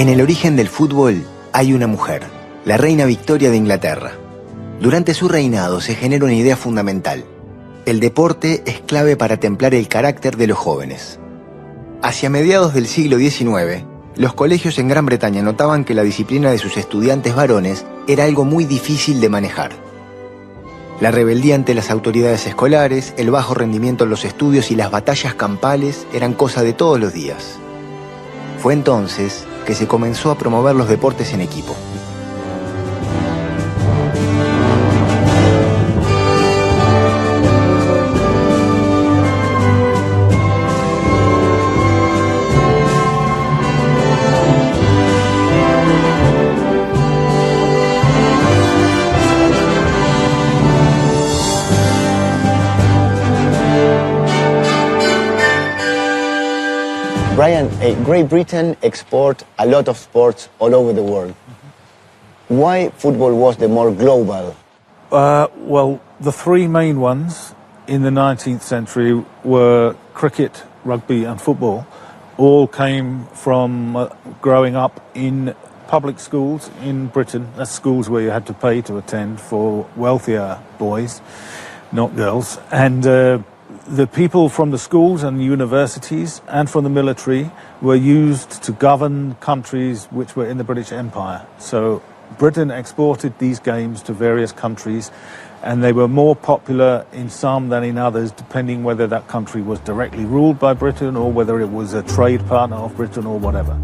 En el origen del fútbol hay una mujer, la reina Victoria de Inglaterra. Durante su reinado se genera una idea fundamental. El deporte es clave para templar el carácter de los jóvenes. Hacia mediados del siglo XIX, los colegios en Gran Bretaña notaban que la disciplina de sus estudiantes varones era algo muy difícil de manejar. La rebeldía ante las autoridades escolares, el bajo rendimiento en los estudios y las batallas campales eran cosa de todos los días. Fue entonces que se comenzó a promover los deportes en equipo. Uh, Great Britain export a lot of sports all over the world. Why football was the more global? Uh, well, the three main ones in the 19th century were cricket, rugby, and football. All came from uh, growing up in public schools in Britain. That's schools where you had to pay to attend for wealthier boys, not girls. And uh, the people from the schools and universities and from the military were used to govern countries which were in the British Empire. So Britain exported these games to various countries and they were more popular in some than in others, depending whether that country was directly ruled by Britain or whether it was a trade partner of Britain or whatever.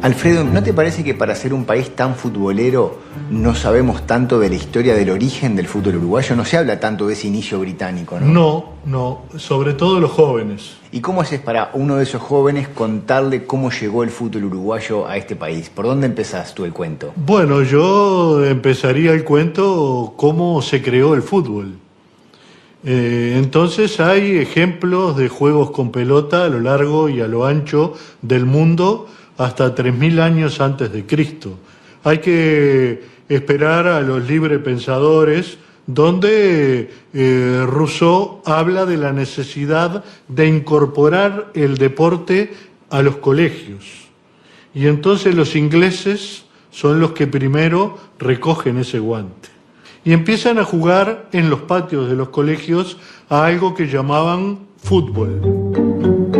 Alfredo, ¿no te parece que para ser un país tan futbolero no sabemos tanto de la historia del origen del fútbol uruguayo? No se habla tanto de ese inicio británico, ¿no? No, no, sobre todo los jóvenes. ¿Y cómo haces para uno de esos jóvenes contarle cómo llegó el fútbol uruguayo a este país? ¿Por dónde empezás tú el cuento? Bueno, yo empezaría el cuento cómo se creó el fútbol. Eh, entonces hay ejemplos de juegos con pelota a lo largo y a lo ancho del mundo hasta 3.000 años antes de Cristo. Hay que esperar a los libre pensadores donde eh, Rousseau habla de la necesidad de incorporar el deporte a los colegios. Y entonces los ingleses son los que primero recogen ese guante. Y empiezan a jugar en los patios de los colegios a algo que llamaban fútbol.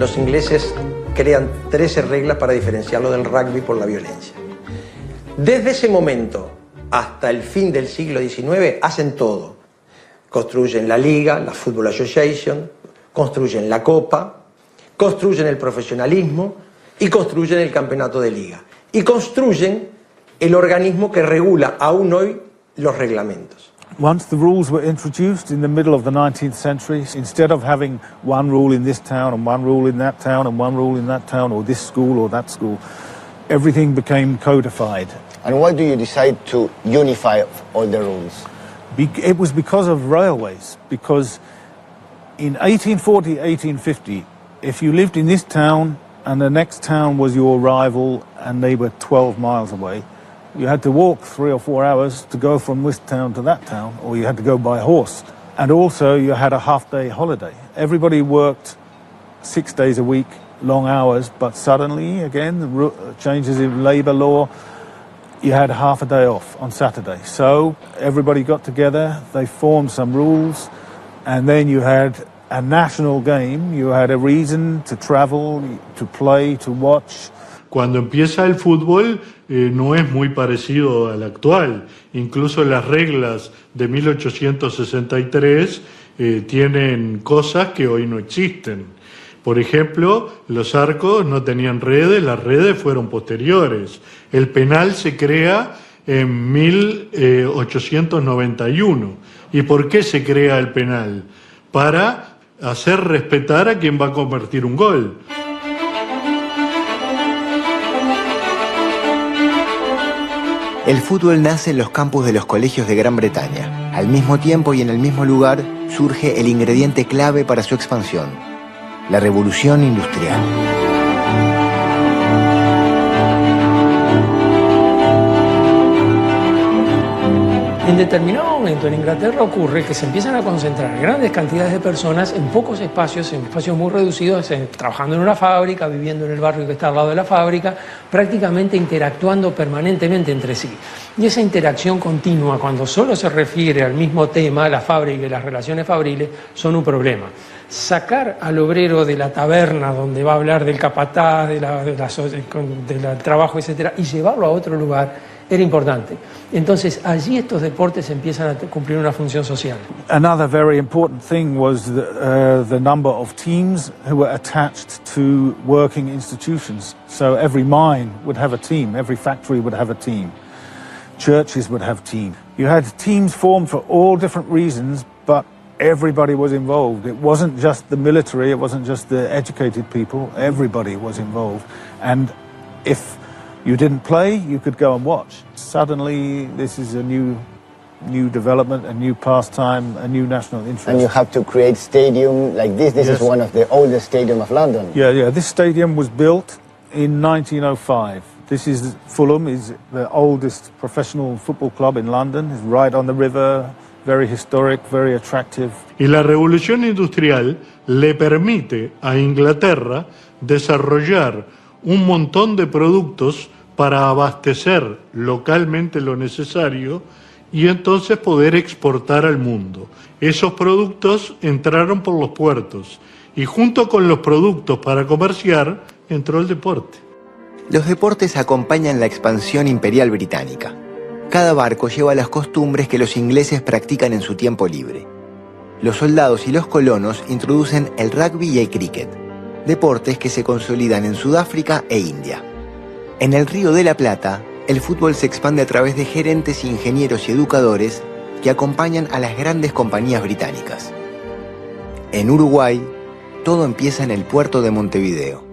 Los ingleses crean 13 reglas para diferenciarlo del rugby por la violencia. Desde ese momento hasta el fin del siglo XIX hacen todo. Construyen la liga, la Football Association, construyen la copa, construyen el profesionalismo y construyen el campeonato de liga. Y construyen el organismo que regula aún hoy los reglamentos. Once the rules were introduced in the middle of the 19th century, instead of having one rule in this town and one rule in that town and one rule in that town or this school or that school, everything became codified. And why do you decide to unify all the rules? Be- It was because of railways, because in 1840, 1850, if you lived in this town and the next town was your rival and they were 12 miles away, you had to walk three or four hours to go from this town to that town, or you had to go by horse. And also, you had a half day holiday. Everybody worked six days a week, long hours, but suddenly, again, changes in labour law, you had half a day off on Saturday. So everybody got together, they formed some rules, and then you had a national game. You had a reason to travel, to play, to watch. Cuando empieza el fútbol eh, no es muy parecido al actual. Incluso las reglas de 1863 eh, tienen cosas que hoy no existen. Por ejemplo, los arcos no tenían redes, las redes fueron posteriores. El penal se crea en 1891. ¿Y por qué se crea el penal? Para hacer respetar a quien va a convertir un gol. El fútbol nace en los campus de los colegios de Gran Bretaña. Al mismo tiempo y en el mismo lugar surge el ingrediente clave para su expansión, la revolución industrial. En determinado momento en Inglaterra ocurre que se empiezan a concentrar grandes cantidades de personas en pocos espacios, en espacios muy reducidos, trabajando en una fábrica, viviendo en el barrio que está al lado de la fábrica, prácticamente interactuando permanentemente entre sí. Y esa interacción continua, cuando solo se refiere al mismo tema, la fábrica y las relaciones fabriles, son un problema sacar al obrero de la taberna donde va a hablar del capataz, de la, del trabajo, etcétera, y llevarlo a otro lugar era importante. Entonces allí estos deportes empiezan a cumplir una función social. Another very important thing was the, uh, the number of teams who were attached to working institutions. So every mine would have a team, every factory would have a team. Churches would have teams. You had teams formed for all different reasons, but everybody was involved. It wasn't just the military, it wasn't just the educated people, everybody was involved. And if you didn't play, you could go and watch. Suddenly, this is a new, new development, a new pastime, a new national interest. And you have to create stadium like this. This Yes. is one of the oldest stadium of London. Yeah, yeah. This stadium was built in 1905. This is Fulham, is the oldest professional football club in London. It's right on the river, very historic, very attractive. Y la revolución industrial le permite a Inglaterra desarrollar un montón de productos para abastecer localmente lo necesario y entonces poder exportar al mundo. Esos productos entraron por los puertos y junto con los productos para comerciar entró el deporte. Los deportes acompañan la expansión imperial británica. Cada barco lleva las costumbres que los ingleses practican en su tiempo libre. Los soldados y los colonos introducen el rugby y el cricket, deportes que se consolidan en Sudáfrica e India. En el Río de la Plata, el fútbol se expande a través de gerentes, ingenieros y educadores que acompañan a las grandes compañías británicas. En Uruguay, todo empieza en el puerto de Montevideo.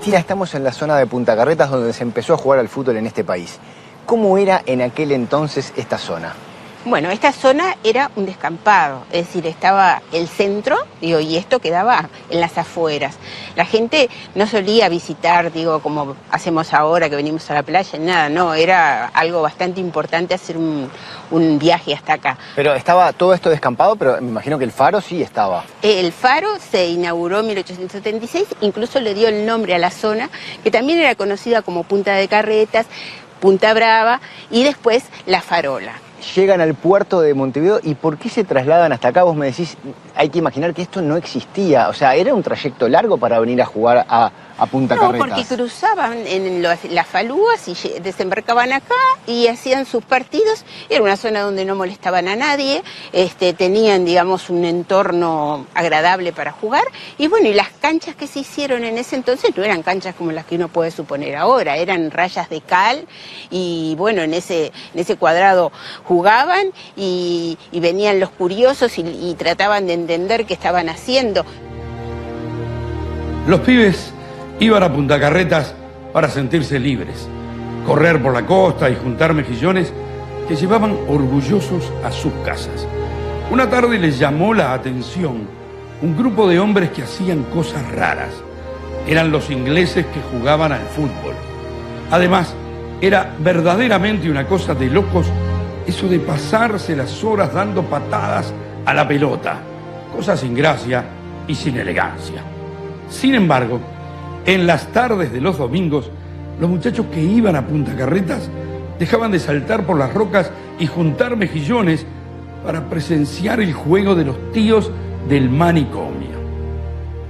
Cristina, estamos en la zona de Punta Carretas donde se empezó a jugar al fútbol en este país. ¿Cómo era en aquel entonces esta zona? Bueno, esta zona era un descampado, es decir, estaba el centro, digo, y esto quedaba en las afueras. La gente no solía visitar, digo, como hacemos ahora que venimos a la playa, nada, no, era algo bastante importante hacer un, un viaje hasta acá. Pero estaba todo esto descampado, pero me imagino que el faro sí estaba. El faro se inauguró en 1876, incluso le dio el nombre a la zona, que también era conocida como Punta de Carretas, Punta Brava y después La Farola. Llegan al puerto de Montevideo y ¿por qué se trasladan hasta acá? Vos me decís, hay que imaginar que esto no existía. O sea, era un trayecto largo para venir a jugar a, a Punta No, Carretas. porque cruzaban en los- las falúas y desembarcaban acá y hacían sus partidos. Era una zona donde no molestaban a nadie, este, tenían, digamos, un entorno agradable para jugar. Y bueno, y las canchas que se hicieron en ese entonces no eran canchas como las que uno puede suponer ahora, eran rayas de cal y bueno, en ese, en ese cuadrado jugaban y, y venían los curiosos y, y trataban de entender qué estaban haciendo. Los pibes iban a Punta Carretas para sentirse libres, correr por la costa y juntar mejillones que llevaban orgullosos a sus casas. Una tarde les llamó la atención un grupo de hombres que hacían cosas raras. Eran los ingleses que jugaban al fútbol. Además, era verdaderamente una cosa de locos eso de pasarse las horas dando patadas a la pelota, cosa sin gracia y sin elegancia. Sin embargo, en las tardes de los domingos, los muchachos que iban a Punta Carretas dejaban de saltar por las rocas y juntar mejillones para presenciar el juego de los tíos del manicomio.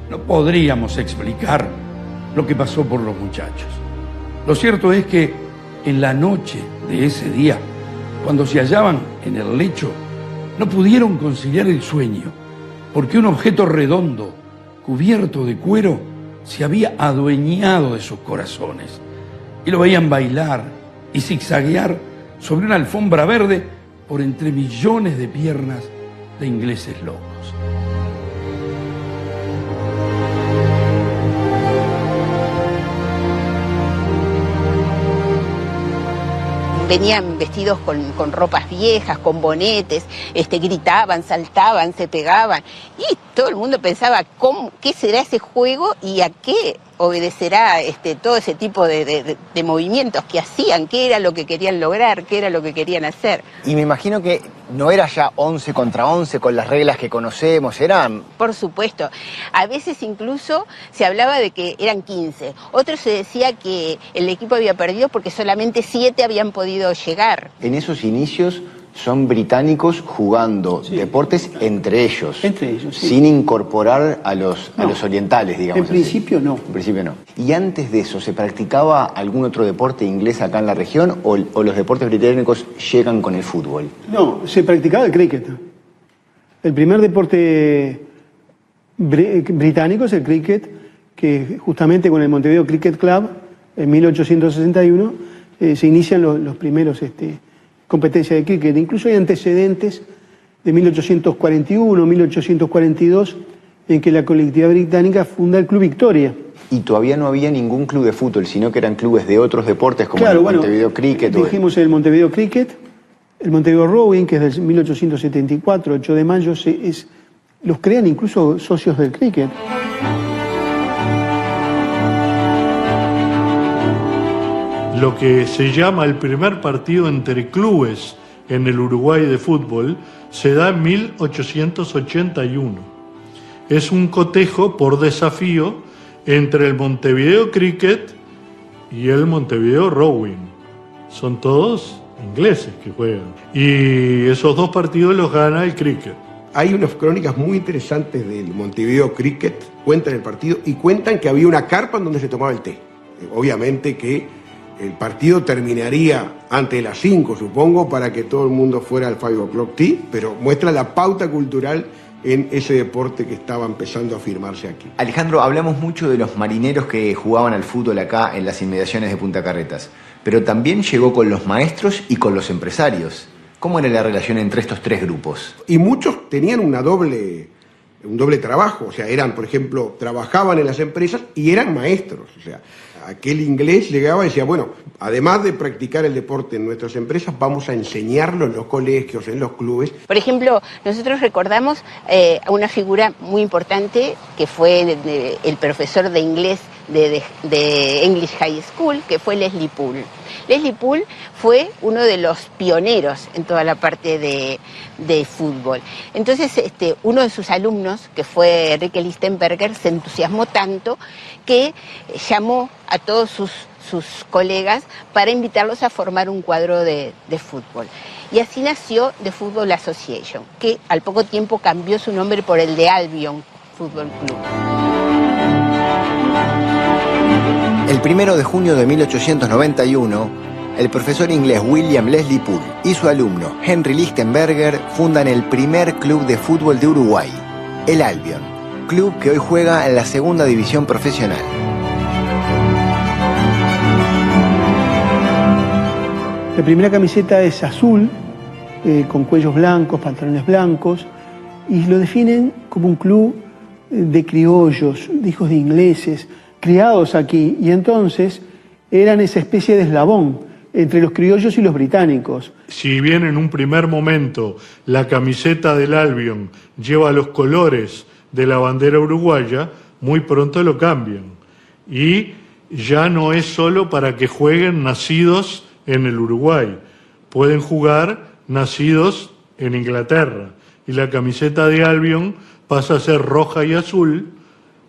No podríamos explicar lo que pasó por los muchachos. Lo cierto es que en la noche de ese día, cuando se hallaban en el lecho, no pudieron conciliar el sueño, porque un objeto redondo, cubierto de cuero, se había adueñado de sus corazones. y lo veían bailar y zigzaguear sobre una alfombra verde por entre millones de piernas de ingleses locos. Venían vestidos con, ropas viejas, con bonetes, este, gritaban, saltaban, se pegaban. Y todo el mundo pensaba, ¿cómo, ¿qué será ese juego y a qué obedecerá este, todo ese tipo de, movimientos que hacían, qué era lo que querían lograr, qué era lo que querían hacer. Y me imagino que no era ya 11 contra 11 con las reglas que conocemos, eran... Por supuesto. A veces incluso se hablaba de que eran 15. Otros se decía que el equipo había perdido porque solamente 7 habían podido llegar. En esos inicios son británicos jugando deportes entre ellos. Entre ellos, Sin incorporar a los, a los orientales, digamos. En principio no. En principio no. ¿Y antes de eso, se practicaba algún otro deporte inglés acá en la región o, los deportes británicos llegan con el fútbol? No, se practicaba el cricket. El primer deporte británico es el cricket, que justamente con el Montevideo Cricket Club, en 1861, eh, se inician los, los primeros... Este, competencia de cricket. Incluso hay antecedentes de 1841, 1842, en que la colectividad británica funda el Club Victoria. Y todavía no había ningún club de fútbol, sino que eran clubes de otros deportes como el Montevideo Cricket. Dijimos el Montevideo Cricket, el Montevideo Rowing, que es del 1874, 8 de mayo, es, los crean incluso socios del cricket. Lo que se llama el primer partido entre clubes en el Uruguay de fútbol se da en 1881. Es un cotejo por desafío entre el Montevideo Cricket y el Montevideo Rowing. Son todos ingleses que juegan. Y esos dos partidos los gana el cricket. Hay unas crónicas muy interesantes del Montevideo Cricket, cuentan el partido y cuentan que había una carpa en donde se tomaba el té. Obviamente que el partido terminaría antes de las 5, supongo, para que todo el mundo fuera al 5 o'clock tea, pero muestra la pauta cultural en ese deporte que estaba empezando a firmarse aquí. Alejandro, hablamos mucho de los marineros que jugaban al fútbol acá en las inmediaciones de Punta Carretas, pero también llegó con los maestros y con los empresarios. ¿Cómo era la relación entre estos tres grupos? Y muchos tenían una doble, un doble trabajo, o sea, eran, por ejemplo, trabajaban en las empresas y eran maestros, o sea, aquel inglés llegaba y decía, bueno, además de practicar el deporte en nuestras empresas, vamos a enseñarlo en los colegios, en los clubes. Por ejemplo, nosotros recordamos eh, a una figura muy importante que fue el profesor de inglés de, English High School, que fue Leslie Poole. Leslie Poole fue uno de los pioneros en toda la parte de, fútbol. Entonces, este, uno de sus alumnos, que fue Enrique Listenberger, se entusiasmó tanto que llamó a todos sus, colegas para invitarlos a formar un cuadro de, de fútbol. Y así nació The Football Association, que al poco tiempo cambió su nombre por el de Albion Football Club. El primero de junio de 1891, el profesor inglés William Leslie Poole y su alumno Henry Lichtenberger fundan el primer club de fútbol de Uruguay, el Albion, club que hoy juega en la segunda división profesional. La primera camiseta es azul, eh, con cuellos blancos, pantalones blancos, y lo definen como un club de criollos, de hijos de ingleses, criados aquí, y entonces eran esa especie de eslabón entre los criollos y los británicos. Si bien en un primer momento la camiseta del Albion lleva los colores de la bandera uruguaya, muy pronto lo cambian. Y ya no es solo para que jueguen nacidos en el Uruguay, pueden jugar nacidos en Inglaterra. Y la camiseta de Albion pasa a ser roja y azul,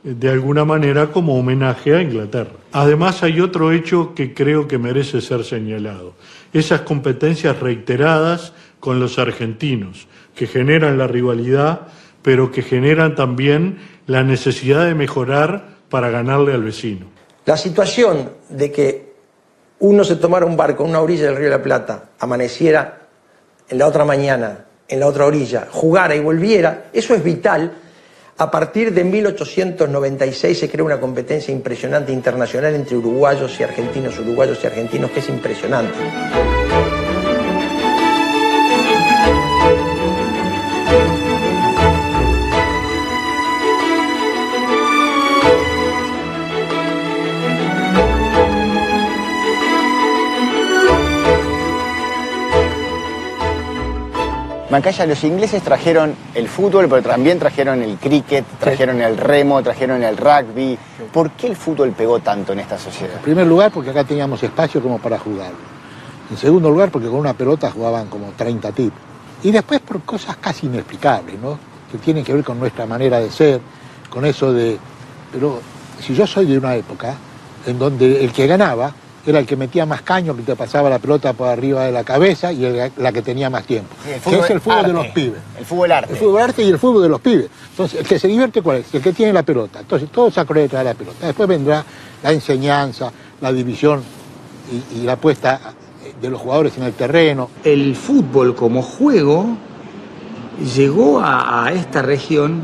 de alguna manera como homenaje a Inglaterra. Además hay otro hecho que creo que merece ser señalado. Esas competencias reiteradas con los argentinos, que generan la rivalidad, pero que generan también la necesidad de mejorar para ganarle al vecino. La situación de que uno se tomara un barco en una orilla del Río de la Plata, amaneciera en la otra mañana, en la otra orilla, jugara y volviera, eso es vital A partir de 1896 se crea una competencia impresionante internacional entre uruguayos y argentinos, uruguayos y argentinos, que es impresionante. Macaya, los ingleses trajeron el fútbol, pero también trajeron el cricket, trajeron el remo, trajeron el rugby. ¿Por qué el fútbol pegó tanto en esta sociedad? En primer lugar, porque acá teníamos espacio como para jugar. En segundo lugar, porque con una pelota jugaban como 30 tipos. Y después por cosas casi inexplicables, ¿no? Que tienen que ver con nuestra manera de ser, con eso de... Pero si yo soy de una época en donde el que ganaba era el que metía más caño, que te pasaba la pelota por arriba de la cabeza y el- la que tenía más tiempo. El que fútbol es el fútbol de los pibes. El fútbol arte. El fútbol arte y el fútbol de los pibes. Entonces, el que se divierte, ¿cuál es? El que tiene la pelota. Entonces, todo se acuerda de la pelota. Después vendrá la enseñanza, la división y, y la puesta de los jugadores en el terreno. El fútbol como juego llegó a, a esta región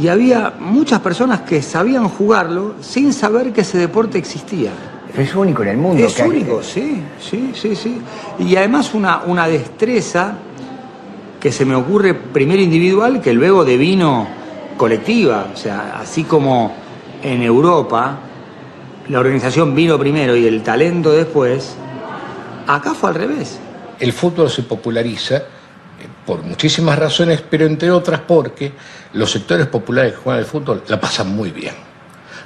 y había muchas personas que sabían jugarlo sin saber que ese deporte existía. Es único en el mundo. Es que hay- único, sí, sí, sí, sí. Y además una, una destreza que se me ocurre primero individual que luego devino colectiva. O sea, así como en Europa la organización vino primero y el talento después, acá fue al revés. el fútbol se populariza eh, por muchísimas razones, pero entre otras porque los sectores populares que juegan al fútbol la pasan muy bien.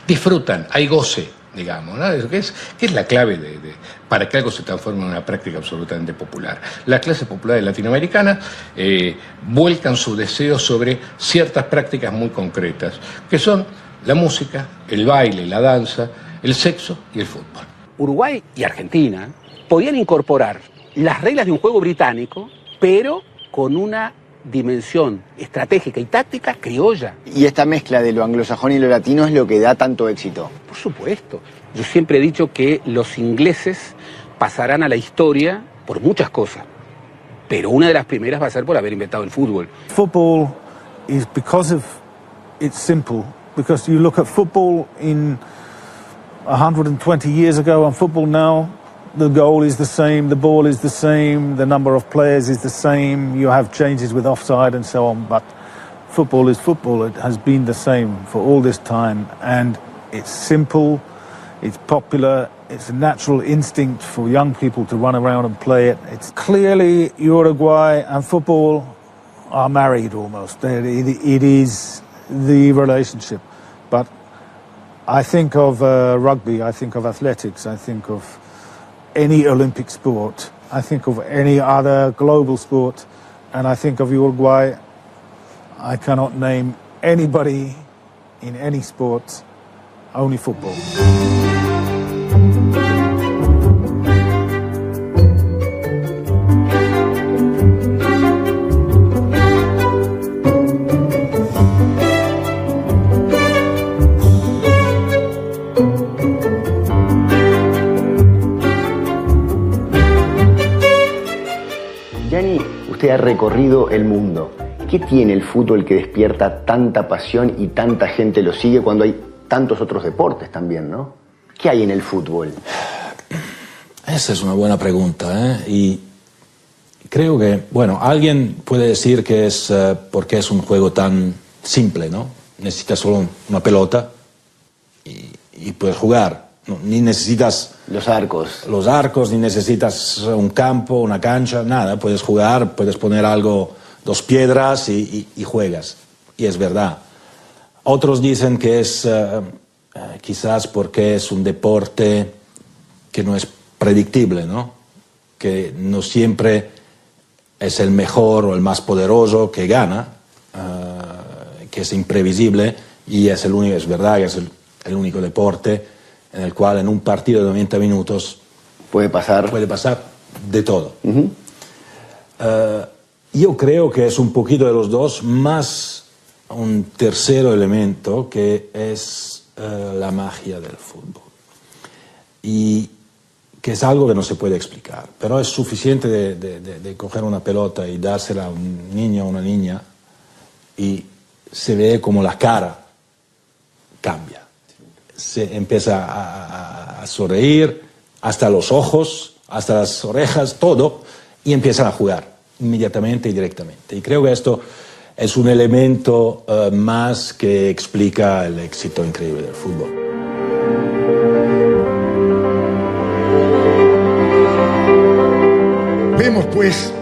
Disfrutan, hay goce, digamos, ¿no? Que es, que es la clave de- para que algo se transforme en una práctica absolutamente popular. Las clases populares latinoamericanas eh, vuelcan su deseo sobre ciertas prácticas muy concretas, que son la música, el baile, la danza, el sexo y el fútbol. Uruguay y Argentina podían incorporar las reglas de un juego británico, pero con una dimensión estratégica y táctica criolla. Y esta mezcla de lo anglosajón y lo latino es lo que da tanto éxito. Por supuesto. Yo siempre he dicho que los ingleses pasarán a la historia por muchas cosas, pero una de las primeras va a ser por haber inventado el fútbol. Football is because of it's simple. Because you look at football in 120 years ago and football now, the goal is the same, the ball is the same, the number of players is the same. You have changes with offside and so on, but football is football. It has been the same for all this time, and it's simple, it's popular, it's a natural instinct for young people to run around and play it. It's clearly Uruguay and football are married almost. It, is the relationship. But I think of uh, rugby, I think of athletics, I think of any Olympic sport, I think of any other global sport, and I think of Uruguay. I cannot name anybody in any sport, only football. Ha recorrido el mundo. ¿Qué tiene el fútbol que despierta tanta pasión y tanta gente lo sigue cuando hay tantos otros deportes también, no? ¿Qué hay en el fútbol? Esa es una buena pregunta, ¿eh? Y creo que, bueno, alguien puede decir que es eh, porque es un juego tan simple, ¿no? Necesitas solo una pelota y, y puedes jugar. No, ni necesitas los arcos. Los arcos, ni necesitas un campo, una cancha, nada. Puedes jugar, puedes poner algo, dos piedras y, y- y juegas. Y es verdad. Otros dicen que es eh, eh, quizás porque es un deporte que no es predictible, ¿no? Que no siempre es el mejor o el más poderoso que gana, eh, que es imprevisible y es el único, es verdad que es el, el único deporte en el cual en un partido de 90 minutos puede pasar, puede pasar de todo. Eh, yo creo que es un poquito de los dos, más un tercer elemento que es eh, la magia del fútbol. Y que es algo que no se puede explicar, pero es suficiente de, de- de- de coger una pelota y dársela a un niño o una niña y se ve como la cara cambia. Se empieza a, a sonreír, hasta los ojos, hasta las orejas, todo, y empiezan a jugar inmediatamente y directamente. Y creo que esto es un elemento eh, más que explica el éxito increíble del fútbol. Vemos pues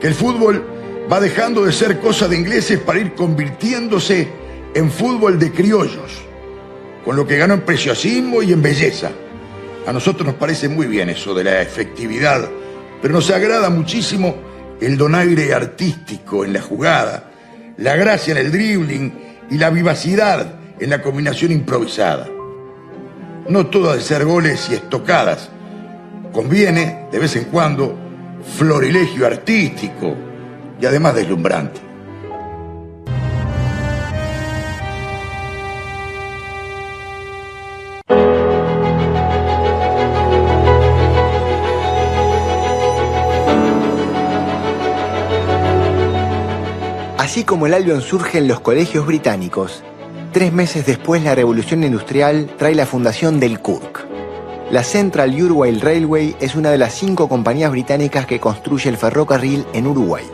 que el fútbol va dejando de ser cosa de ingleses para ir convirtiéndose en fútbol de criollos, con lo que ganó en preciosismo y en belleza. A nosotros nos parece muy bien eso de la efectividad, pero nos agrada muchísimo el donaire artístico en la jugada, la gracia en el dribbling y la vivacidad en la combinación improvisada. No todo de ser goles y estocadas. Conviene, de vez en cuando, florilegio artístico y además deslumbrante. Así como el Albion surge en los colegios británicos, tres meses después la revolución industrial trae la fundación del KURK. La Central Uruguay Railway es una de las cinco compañías británicas que construye el ferrocarril en Uruguay.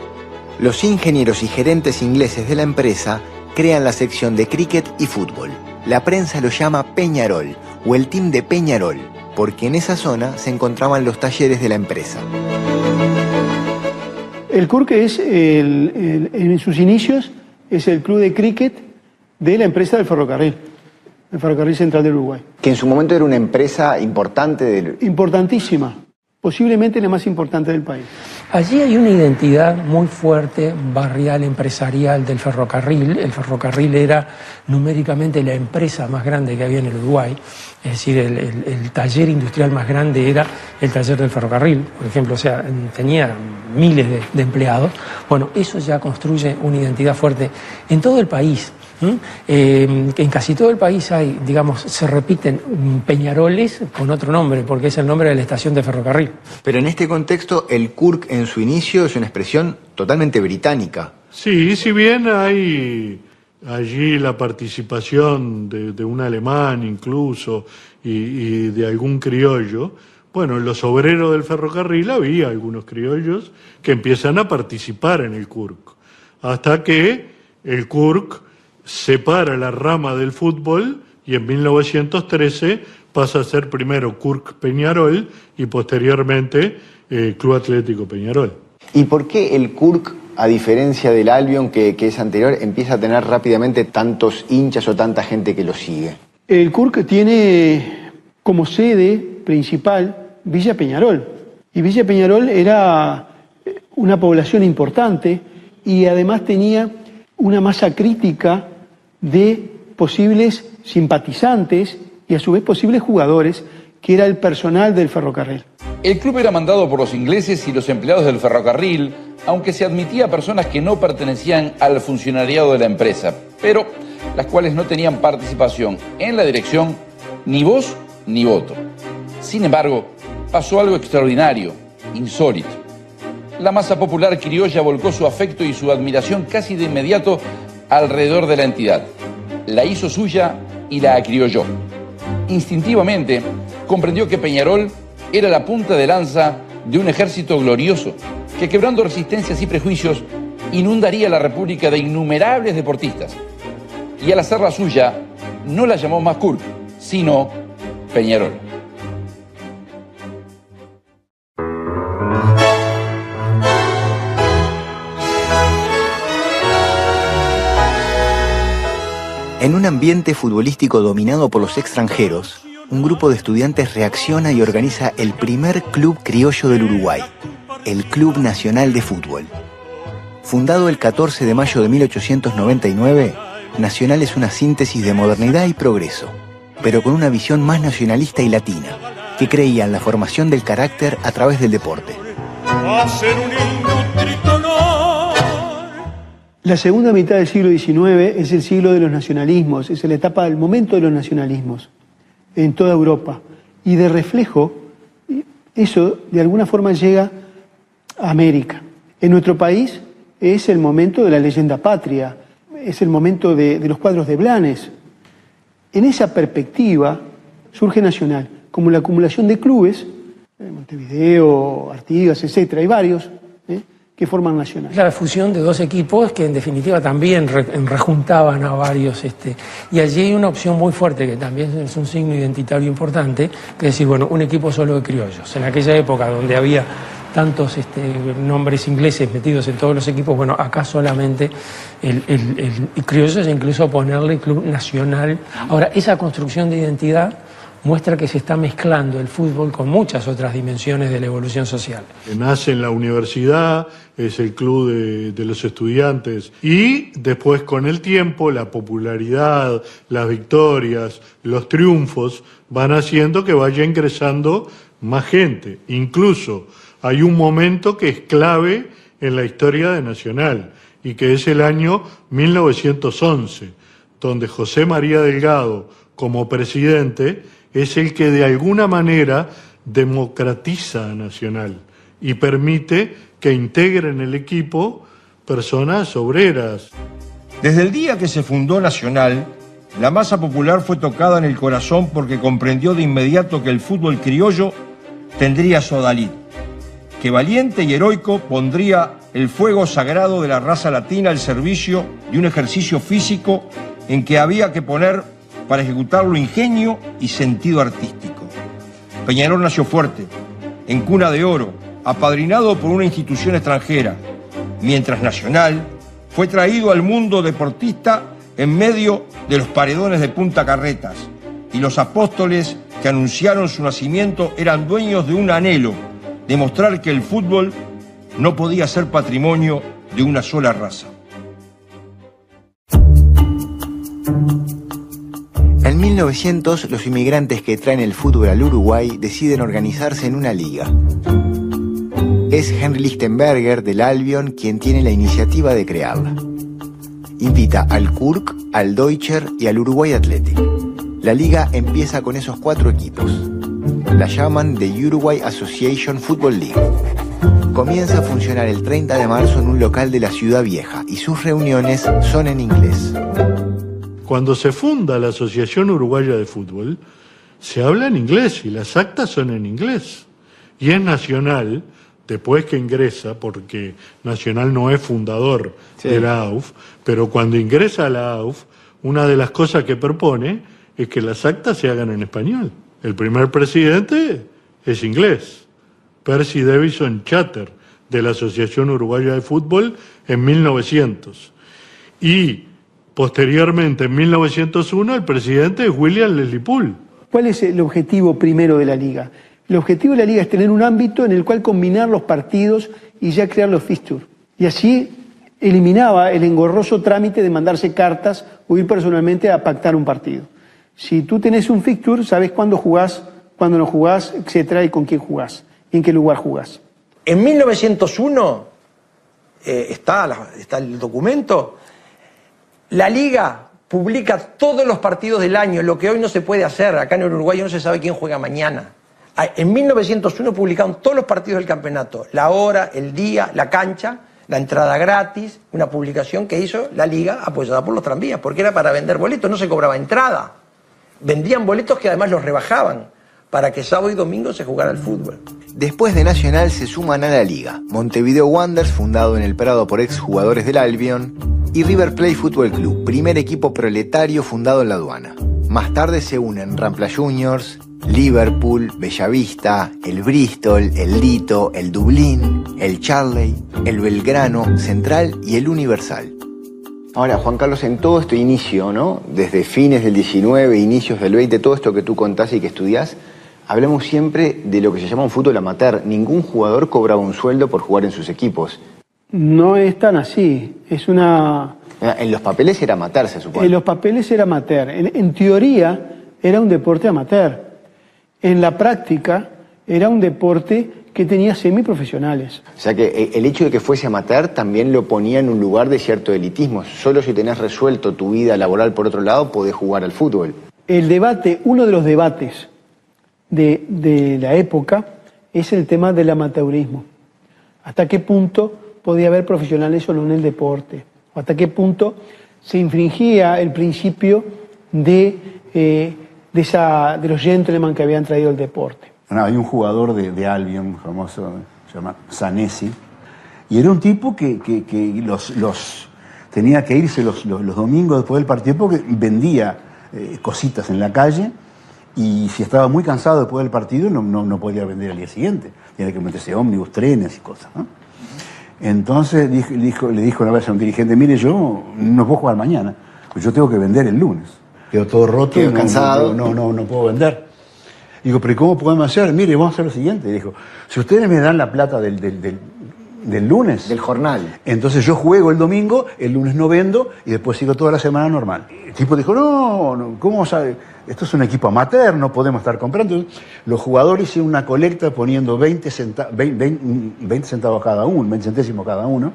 Los ingenieros y gerentes ingleses de la empresa crean la sección de cricket y fútbol. La prensa lo llama Peñarol o el team de Peñarol, porque en esa zona se encontraban los talleres de la empresa. El KURK es, en sus inicios, es el club de cricket de la empresa del ferrocarril, el ferrocarril central de Uruguay. Que en su momento era una empresa importante del... Importantísima, posiblemente la más importante del país. Allí hay una identidad muy fuerte, barrial, empresarial del ferrocarril. El ferrocarril era numéricamente la empresa más grande que había en el Uruguay. Es decir, el, taller industrial más grande era el taller del ferrocarril, por ejemplo, o sea, tenía miles de empleados. Bueno, eso ya construye una identidad fuerte en todo el país. Eh, en casi todo el país hay, digamos, se repiten Peñaroles con otro nombre, porque es el nombre de la estación de ferrocarril. Pero en este contexto, el Kurk en su inicio es una expresión totalmente británica. Sí, si bien hay allí la participación de, un alemán incluso y, y, de algún criollo, bueno, en los obreros del ferrocarril había algunos criollos que empiezan a participar en el Kurk, hasta que el Kurk separa la rama del fútbol y en 1913 pasa a ser primero Kurk Peñarol y posteriormente eh, Club Atlético Peñarol. ¿Y por qué el Kurk, a diferencia del Albion, que, que, es anterior, empieza a tener rápidamente tantos hinchas o tanta gente que lo sigue? El Kurk tiene como sede principal Villa Peñarol. Y Villa Peñarol era una población importante y además tenía una masa crítica de posibles simpatizantes y a su vez posibles jugadores, que era el personal del ferrocarril. El club era mandado por los ingleses y los empleados del ferrocarril, aunque se admitía a personas que no pertenecían al funcionariado de la empresa, pero las cuales no tenían participación en la dirección, ni voz ni voto. Sin embargo, pasó algo extraordinario, insólito. La masa popular criolla volcó su afecto y su admiración casi de inmediato alrededor de la entidad. La hizo suya y la acriolló. Instintivamente comprendió que Peñarol era la punta de lanza de un ejército glorioso que quebrando resistencias y prejuicios inundaría la República de innumerables deportistas. Y al hacerla suya, no la llamó más Kurk, sino Peñarol. En un ambiente futbolístico dominado por los extranjeros, un grupo de estudiantes reacciona y organiza el primer club criollo del Uruguay, el Club Nacional de Fútbol. Fundado el 14 de mayo de 1899, Nacional es una síntesis de modernidad y progreso, pero con una visión más nacionalista y latina, que creía en la formación del carácter a través del deporte. La segunda mitad del siglo XIX es el siglo de los nacionalismos, es la etapa del momento de los nacionalismos en toda Europa. Y de reflejo, eso de alguna forma llega a América. En nuestro país es el momento de la leyenda patria. es el momento de, los cuadros de Blanes. En esa perspectiva surge Nacional, como la acumulación de clubes, eh, Montevideo, Artigas, etcétera, hay varios, ¿eh? Que forman Nacional. La fusión de dos equipos que en definitiva también rejuntaban a varios. Este, y allí hay una opción muy fuerte que también es un signo identitario importante, que es decir, bueno, un equipo solo de criollos. En aquella época donde había tantos este, nombres ingleses metidos en todos los equipos, bueno, acá solamente el, el, criollo es incluso ponerle club nacional. Ahora, esa construcción de identidad muestra que se está mezclando el fútbol con muchas otras dimensiones de la evolución social. Nace en la universidad, es el club de, los estudiantes y después con el tiempo la popularidad, las victorias, los triunfos van haciendo que vaya ingresando más gente. Incluso hay un momento que es clave en la historia de Nacional y que es el año 1911, donde José María Delgado, como presidente, es el que de alguna manera democratiza a Nacional y permite que integren el equipo personas obreras. Desde el día que se fundó Nacional, la masa popular fue tocada en el corazón porque comprendió de inmediato que el fútbol criollo tendría sodalí que valiente y heroico pondría el fuego sagrado de la raza latina al servicio de un ejercicio físico en que había que poner para ejecutarlo ingenio y sentido artístico. Peñarol nació fuerte, en cuna de oro, apadrinado por una institución extranjera, mientras Nacional fue traído al mundo deportista en medio de los paredones de Punta Carretas, y los apóstoles que anunciaron su nacimiento eran dueños de un anhelo demostrar que el fútbol no podía ser patrimonio de una sola raza. En 1900, los inmigrantes que traen el fútbol al Uruguay deciden organizarse en una liga. Es Henry Lichtenberger del Albion quien tiene la iniciativa de crearla. Invita al Kurk, al Deutscher y al Uruguay Athletic. La liga empieza con esos cuatro equipos. La llaman The Uruguay Association Football League. Comienza a funcionar el 30 de marzo en un local de la Ciudad Vieja y sus reuniones son en inglés. Cuando se funda la Asociación Uruguaya de Fútbol, se habla en inglés y las actas son en inglés. Y es nacional, después que ingresa, porque Nacional no es fundador de la AUF, pero cuando ingresa a la AUF, una de las cosas que propone es que las actas se hagan en español. El primer presidente es inglés, Percy Davison Chatter, de la Asociación Uruguaya de Fútbol en 1900. Y posteriormente, en 1901, el presidente es William Leslie Poole. ¿Cuál es el objetivo primero de la liga? El objetivo de la liga es tener un ámbito en el cual combinar los partidos y ya crear los fixtures. Y así eliminaba el engorroso trámite de mandarse cartas o ir personalmente a pactar un partido. Si tú tenés un fixture, sabes cuándo jugás, cuándo no jugás, etcétera, y con quién jugás, y en qué lugar jugás. En 1901 eh, está, está el documento. La liga publica todos los partidos del año, lo que hoy no se puede hacer. Acá en Uruguay no se sabe quién juega mañana. Ah, en 1901 publicaron todos los partidos del campeonato, la hora, el día, la cancha, la entrada gratis, una publicación que hizo la liga apoyada por los tranvías, porque era para vender boletos, no se cobraba entrada vendían boletos que además los rebajaban para que sábado y domingo se jugara el fútbol. Después de Nacional se suman a la liga Montevideo Wanderers, fundado en el Prado por exjugadores del Albion, y River Plate Football Club, primer equipo proletario fundado en la aduana. Más tarde se unen Rampla Juniors, Liverpool, Bellavista, el Bristol, el Lito, el Dublín, el Charley, el Belgrano, Central y el Universal. Ahora, Juan Carlos, en todo este inicio, ¿no? Desde fines del 19, inicios del 20, todo esto que tú contás y que estudiás, hablamos siempre de lo que se llama un fútbol amateur. Ningún jugador cobraba un sueldo por jugar en sus equipos. No es tan así. Es una. En los papeles era amateur, se supone. En los papeles era amateur. en teoría era un deporte amateur. En la práctica era un deporte que tenía semiprofesionales. O sea que eh, el hecho de que fuese amateur también lo ponía en un lugar de cierto elitismo. Solo si tenés resuelto tu vida laboral por otro lado podés jugar al fútbol. El debate, uno de los debates de, de la época es el tema del amateurismo. ¿Hasta qué punto podía haber profesionales solo en el deporte? ¿Hasta qué punto se infringía el principio de, eh, de, los gentlemen que habían traído el deporte. No, hay un jugador de, Albion, famoso, se llama Zanesi, y era un tipo que, los, tenía que irse los, domingos después del partido porque vendía eh, cositas en la calle y si estaba muy cansado después del partido no, podía vender al día siguiente. Tiene que meterse ómnibus, trenes y cosas. Entonces dijo- dijo- le dijo una vez a un dirigente, mire, yo no puedo jugar mañana, pues yo tengo que vender el lunes. Quedó todo roto, Quedó no, cansado. No, no, no, no puedo vender. Digo, pero ¿y ¿cómo podemos hacer? Mire, vamos a hacer lo siguiente. Dijo, si ustedes me dan la plata del, del, del- del lunes. Del jornal. Entonces yo juego el domingo, el lunes no vendo y después sigo toda la semana normal. El tipo dijo, no, no ¿cómo sabe? Esto es un equipo amateur, no podemos estar comprando. Los jugadores hicieron una colecta poniendo 20, centa- 20 20 centavos cada uno, 20 centésimos cada uno,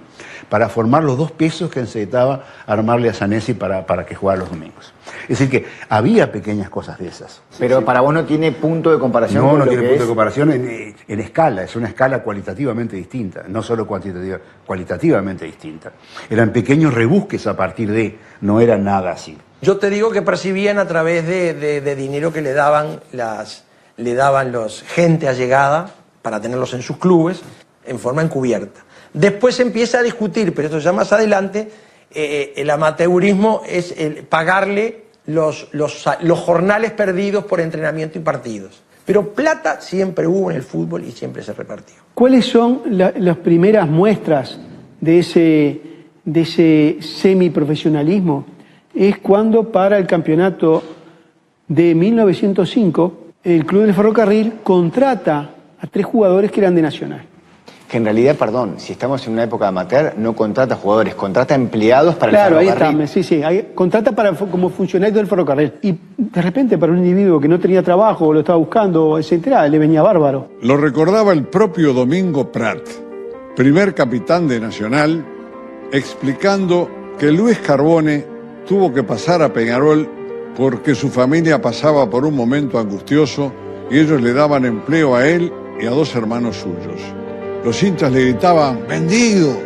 para formar los dos pesos que necesitaba armarle a Sanesi para, para que jugara los domingos. Es decir, que había pequeñas cosas de esas. Pero para vos no tiene punto de comparación No, con no lo tiene que punto de comparación en, en escala, es una escala cualitativamente distinta, no solo cuantitativa, cualitativamente distinta. Eran pequeños rebusques a partir de, no era nada así. Yo te digo que percibían a través de, de- de dinero que le daban las le daban los gente allegada para tenerlos en sus clubes en forma encubierta. Después se empieza a discutir, pero esto ya más adelante, eh, el amateurismo es el pagarle los, jornales perdidos por entrenamiento y partidos. Pero plata siempre hubo en el fútbol y siempre se repartió. ¿Cuáles son la- las primeras muestras de ese, de ese semiprofesionalismo? Es cuando para el campeonato de 1905 el Club del Ferrocarril contrata a tres jugadores que eran de Nacional. Que en realidad, perdón, si estamos en una época amateur, no contrata jugadores, contrata empleados para claro, el ahí está, ferrocarril. me- sí, sí, ahí- contrata para, como funcionario del ferrocarril. Y de repente para un individuo que no tenía trabajo, lo estaba buscando, etcétera, le venía bárbaro. Lo recordaba el propio Domingo Prat, primer capitán de Nacional, explicando que Luis Carbone tuvo que pasar a Peñarol porque su familia pasaba por un momento angustioso y ellos le daban empleo a él y a dos hermanos suyos. Los hinchas le gritaban, ¡vendido!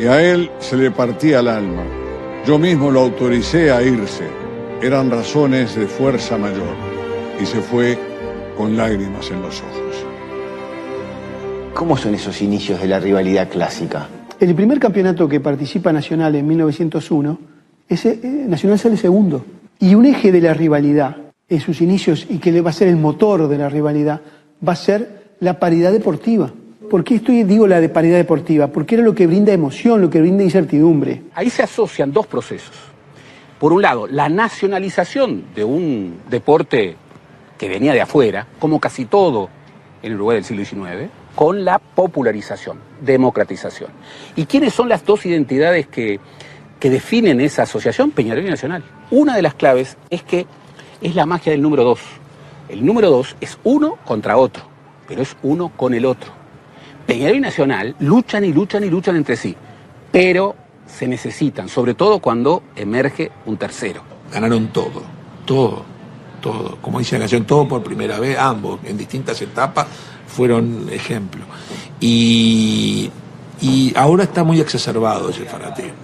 Y a él se le partía el alma. Yo mismo lo autoricé a irse. Eran razones de fuerza mayor. Y se fue con lágrimas en los ojos. ¿Cómo son esos inicios de la rivalidad clásica? El primer campeonato que participa Nacional en 1901, ese, eh, Nacional sale segundo. Y un eje de la rivalidad en sus inicios y que le va a ser el motor de la rivalidad va a ser la paridad deportiva. ¿Por qué estoy, digo la de paridad deportiva? Porque era lo que brinda emoción, lo que brinda incertidumbre. Ahí se asocian dos procesos. Por un lado, la nacionalización de un deporte que venía de afuera, como casi todo en Uruguay del siglo XIX, con la popularización, democratización. ¿Y quiénes son las dos identidades que definen esa asociación? Peñarol y Nacional. Una de las claves es que es la magia del número dos. El número dos es uno contra otro, pero es uno con el otro. Peñarol y Nacional luchan y luchan y luchan entre sí, pero se necesitan, sobre todo cuando emerge un tercero. Ganaron todo, todo, todo. Como dice la canción, todo por primera vez, ambos, en distintas etapas, fueron ejemplo. Y, y ahora está muy exacerbado ese fanatismo,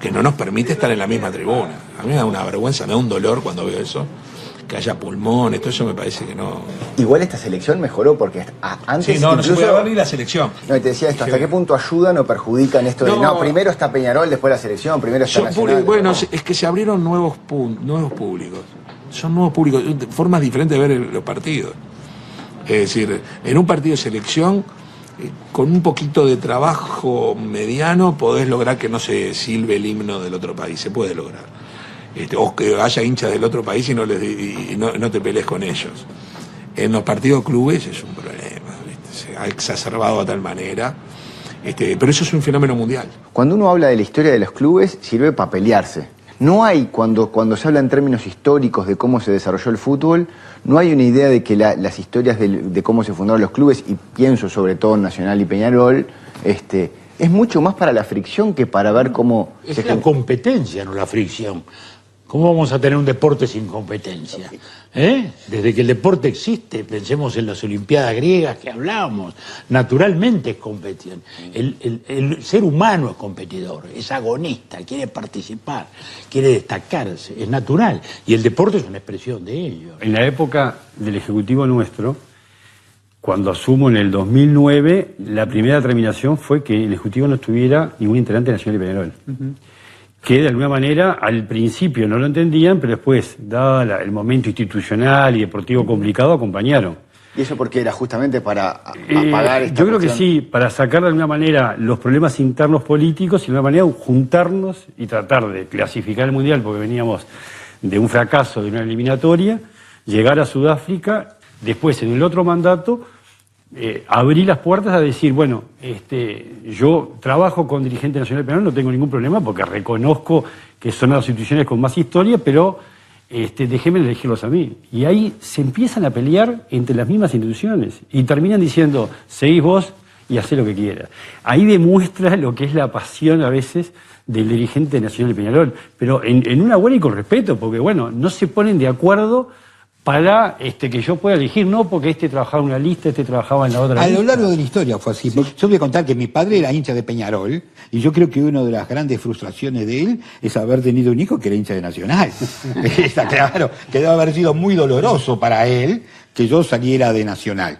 que no nos permite estar en la misma tribuna. A mí me da una vergüenza, me da un dolor cuando veo eso, que haya pulmones, todo eso me parece que no... Igual esta selección mejoró porque antes Sí, no, no se puede ver ni la selección. No, y te decía esto, ¿hasta qué punto ayudan o perjudican esto de No. primero está Peñarol, después la selección, primero está Nacional? bueno, No. es que se abrieron nuevos, nuevos públicos. Son nuevos públicos, formas diferentes de ver el- los partidos. Es decir, en un partido de selección, eh, con un poquito de trabajo mediano, podés lograr que no se silbe el himno del otro país. Se puede lograr. Este, o que haya hinchas del otro país y no, les, y no, no te pelees con ellos. En los partidos clubes es un problema. ¿viste? Se ha exacerbado a tal manera. Este, pero eso es un fenómeno mundial. Cuando uno habla de la historia de los clubes, sirve para pelearse. No hay, cuando, cuando se habla en términos históricos de cómo se desarrolló el fútbol, no hay una idea de que la- las historias del- de cómo se fundaron los clubes, y pienso sobre todo en Nacional y Peñarol, este, es mucho más para la fricción que para ver cómo Es se la competencia, no la fricción. ¿Cómo vamos a tener un deporte sin competencia? ¿Eh? Desde que el deporte existe, pensemos en las Olimpiadas griegas que hablábamos, naturalmente es competición. El, el- el ser humano es competidor, es agonista, quiere participar, quiere destacarse, es natural. Y el deporte es una expresión de ello. En la época del Ejecutivo nuestro, cuando asumo en el 2009, la primera determinación fue que el Ejecutivo no tuviera ningún integrante nacional de Peñarol. Que de alguna manera al principio no lo entendían, pero después, dado el momento institucional y deportivo complicado, acompañaron. ¿Y eso porque era justamente para Eh, apagar esta yo creo que sí, para sacar de alguna manera los problemas internos políticos y de alguna manera juntarnos y tratar de clasificar el Mundial, porque veníamos de un fracaso, de una eliminatoria, llegar a Sudáfrica, después en el otro mandato, eh, abrir las puertas a decir, bueno, este, yo trabajo con dirigente nacional penal, no tengo ningún problema porque reconozco que son las instituciones con más historia, pero este, déjenme elegirlos a mí. Y ahí se empiezan a pelear entre las mismas instituciones y terminan diciendo, seguís vos y hacé lo que quieras. Ahí demuestra lo que es la pasión a veces del dirigente nacional de Peñarol, pero en, en una buena y con respeto, porque bueno, no se ponen de acuerdo para este, que yo pueda elegir, no porque este trabajaba en una lista, este trabajaba en la otra A lo largo de la historia fue así. Yo voy a contar que mi padre era hincha de Peñarol y yo creo que una de las grandes frustraciones de él es haber tenido un hijo que era hincha de Nacional. Está claro, que debe haber sido muy doloroso para él que yo saliera de Nacional.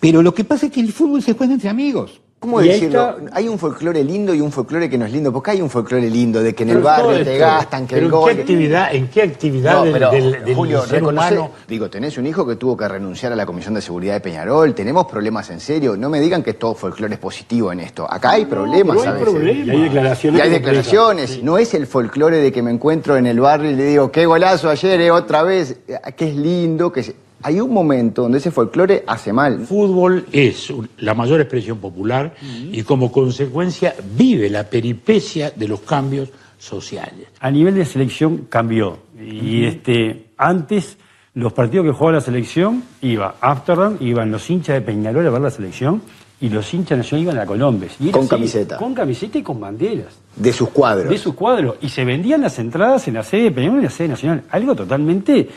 Pero lo que pasa es que el fútbol se juega entre amigos. ¿Cómo Y decirlo? Hay un folclore lindo y un folclore que no es lindo, porque hay un folclore lindo de que en el barrio te gastan, que pero el ¿en gol... qué actividad, en qué actividad No, del, pero, del- del Julio, ser reconoce- humano? digo, tenés un hijo que tuvo que renunciar a la Comisión de Seguridad de Peñarol, tenemos problemas en serio, no me digan que todo folclore es positivo en esto. Acá hay problemas pero hay a veces. problemas. Y hay declaraciones Y hay declaraciones. No es el folclore de que me encuentro en el barrio y le digo, qué golazo ayer, eh, otra vez, eh, que es lindo, que se- hay un momento donde ese folclore hace mal. Fútbol es la mayor expresión popular y como consecuencia vive la peripecia de los cambios sociales. A nivel de selección cambió. Y este, antes los partidos que jugaba la selección iba Amsterdam, iban los hinchas de Peñarol a ver la selección y los hinchas nacionales iban a Colombes. Y Con así, camiseta. Con camiseta y con banderas. De sus cuadros. De sus cuadros. Y se vendían las entradas en la sede de Peñarol y en la sede nacional. Algo totalmente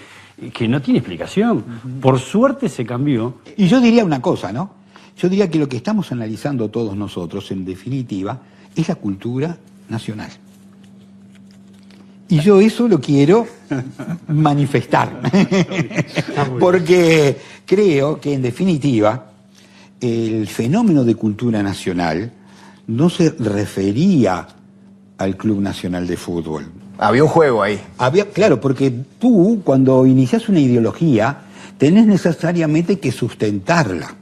que no tiene explicación. Por suerte se cambió. Y yo diría una cosa, ¿no? Yo diría que lo que estamos analizando todos nosotros, en definitiva, es la cultura nacional. Y yo eso lo quiero manifestar. Porque creo que, en definitiva, el fenómeno de cultura nacional no se refería al Club Nacional de Fútbol. Había un juego ahí. Había, claro, porque tú cuando inicias una ideología tenés necesariamente que sustentarla.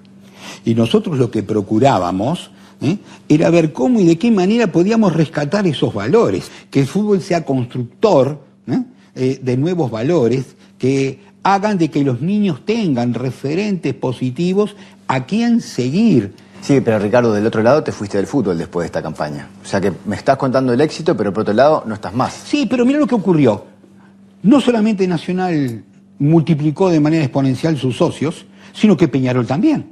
Y nosotros lo que procurábamos ¿eh? era ver cómo y de qué manera podíamos rescatar esos valores, que el fútbol sea constructor ¿eh? Eh, de nuevos valores que hagan de que los niños tengan referentes positivos a quien seguir. Sí, pero Ricardo, del otro lado te fuiste del fútbol después de esta campaña. O sea que me estás contando el éxito, pero por otro lado no estás más. Sí, pero mira lo que ocurrió. No solamente Nacional multiplicó de manera exponencial sus socios, sino que Peñarol también.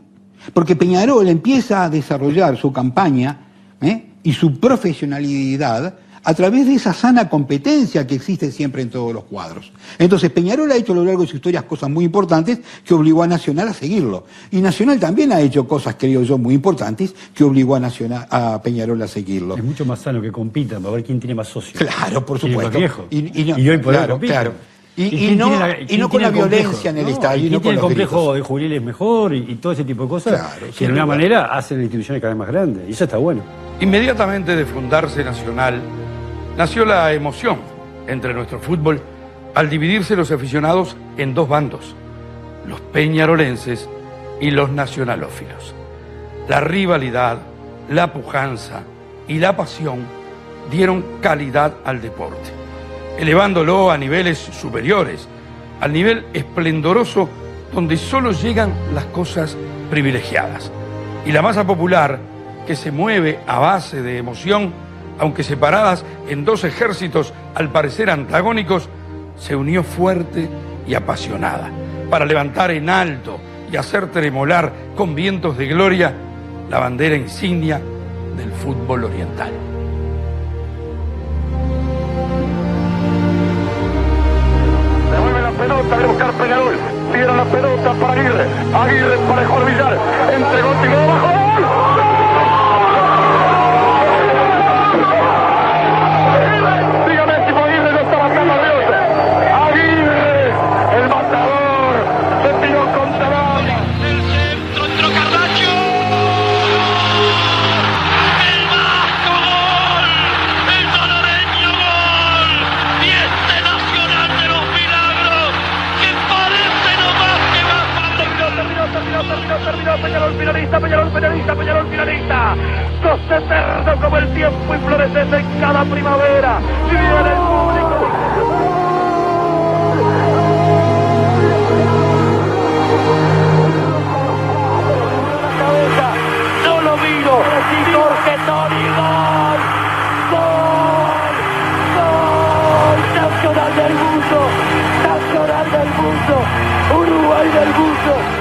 Porque Peñarol empieza a desarrollar su campaña ¿eh? y su profesionalidad a través de esa sana competencia que existe siempre en todos los cuadros. Entonces Peñarol ha hecho a lo largo de su historia cosas muy importantes que obligó a Nacional a seguirlo. Y Nacional también ha hecho cosas, creo yo, muy importantes que obligó a, Nacional, a Peñarol a seguirlo. Es mucho más sano que compitan para ver quién tiene más socios. Claro, por ¿Quién es más supuesto. viejo. Y- y no- hoy por hoy claro. Y- y no- la- y con la violencia en el No, estadio, y y no con tiene el complejo gritos. de juveniles mejor y, y todo ese tipo de cosas Claro, que de alguna manera hacen las instituciones cada vez más grandes. Y eso está bueno. Inmediatamente de fundarse Nacional, nació la emoción entre nuestro fútbol al dividirse los aficionados en dos bandos, los peñarolenses y los nacionalófilos. La rivalidad, la pujanza y la pasión dieron calidad al deporte, elevándolo a niveles superiores, al nivel esplendoroso donde solo llegan las cosas privilegiadas. Y la masa popular, que se mueve a base de emoción, aunque separadas en dos ejércitos al parecer antagónicos, se unió fuerte y apasionada para levantar en alto y hacer tremolar con vientos de gloria la bandera insignia del fútbol oriental. Devuelve la pelota de buscar Peñarol, tira la pelota para Aguirre, Aguirre para Jorge Villar, entregó tiro abajo. Finalista, Peñarol finalista, Peñarol finalista. Sos eterno como el tiempo y floreces en cada primavera. Y viene el público. No lo miro. Jorge. Gol. Gol. Nacional del mundo. Nacional del mundo. Uruguay del mundo.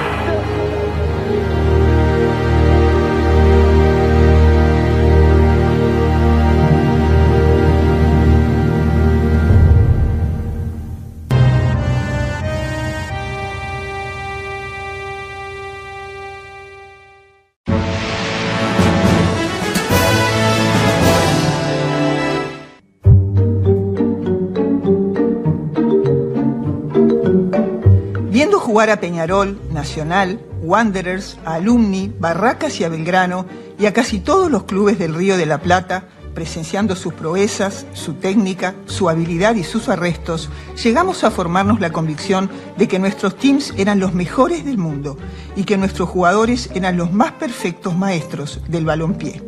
Jugar a Peñarol, Nacional, Wanderers, a Alumni, Barracas y a Belgrano y a casi todos los clubes del Río de la Plata, presenciando sus proezas, su técnica, su habilidad y sus arrestos, llegamos a formarnos la convicción de que nuestros teams eran los mejores del mundo y que nuestros jugadores eran los más perfectos maestros del balompié.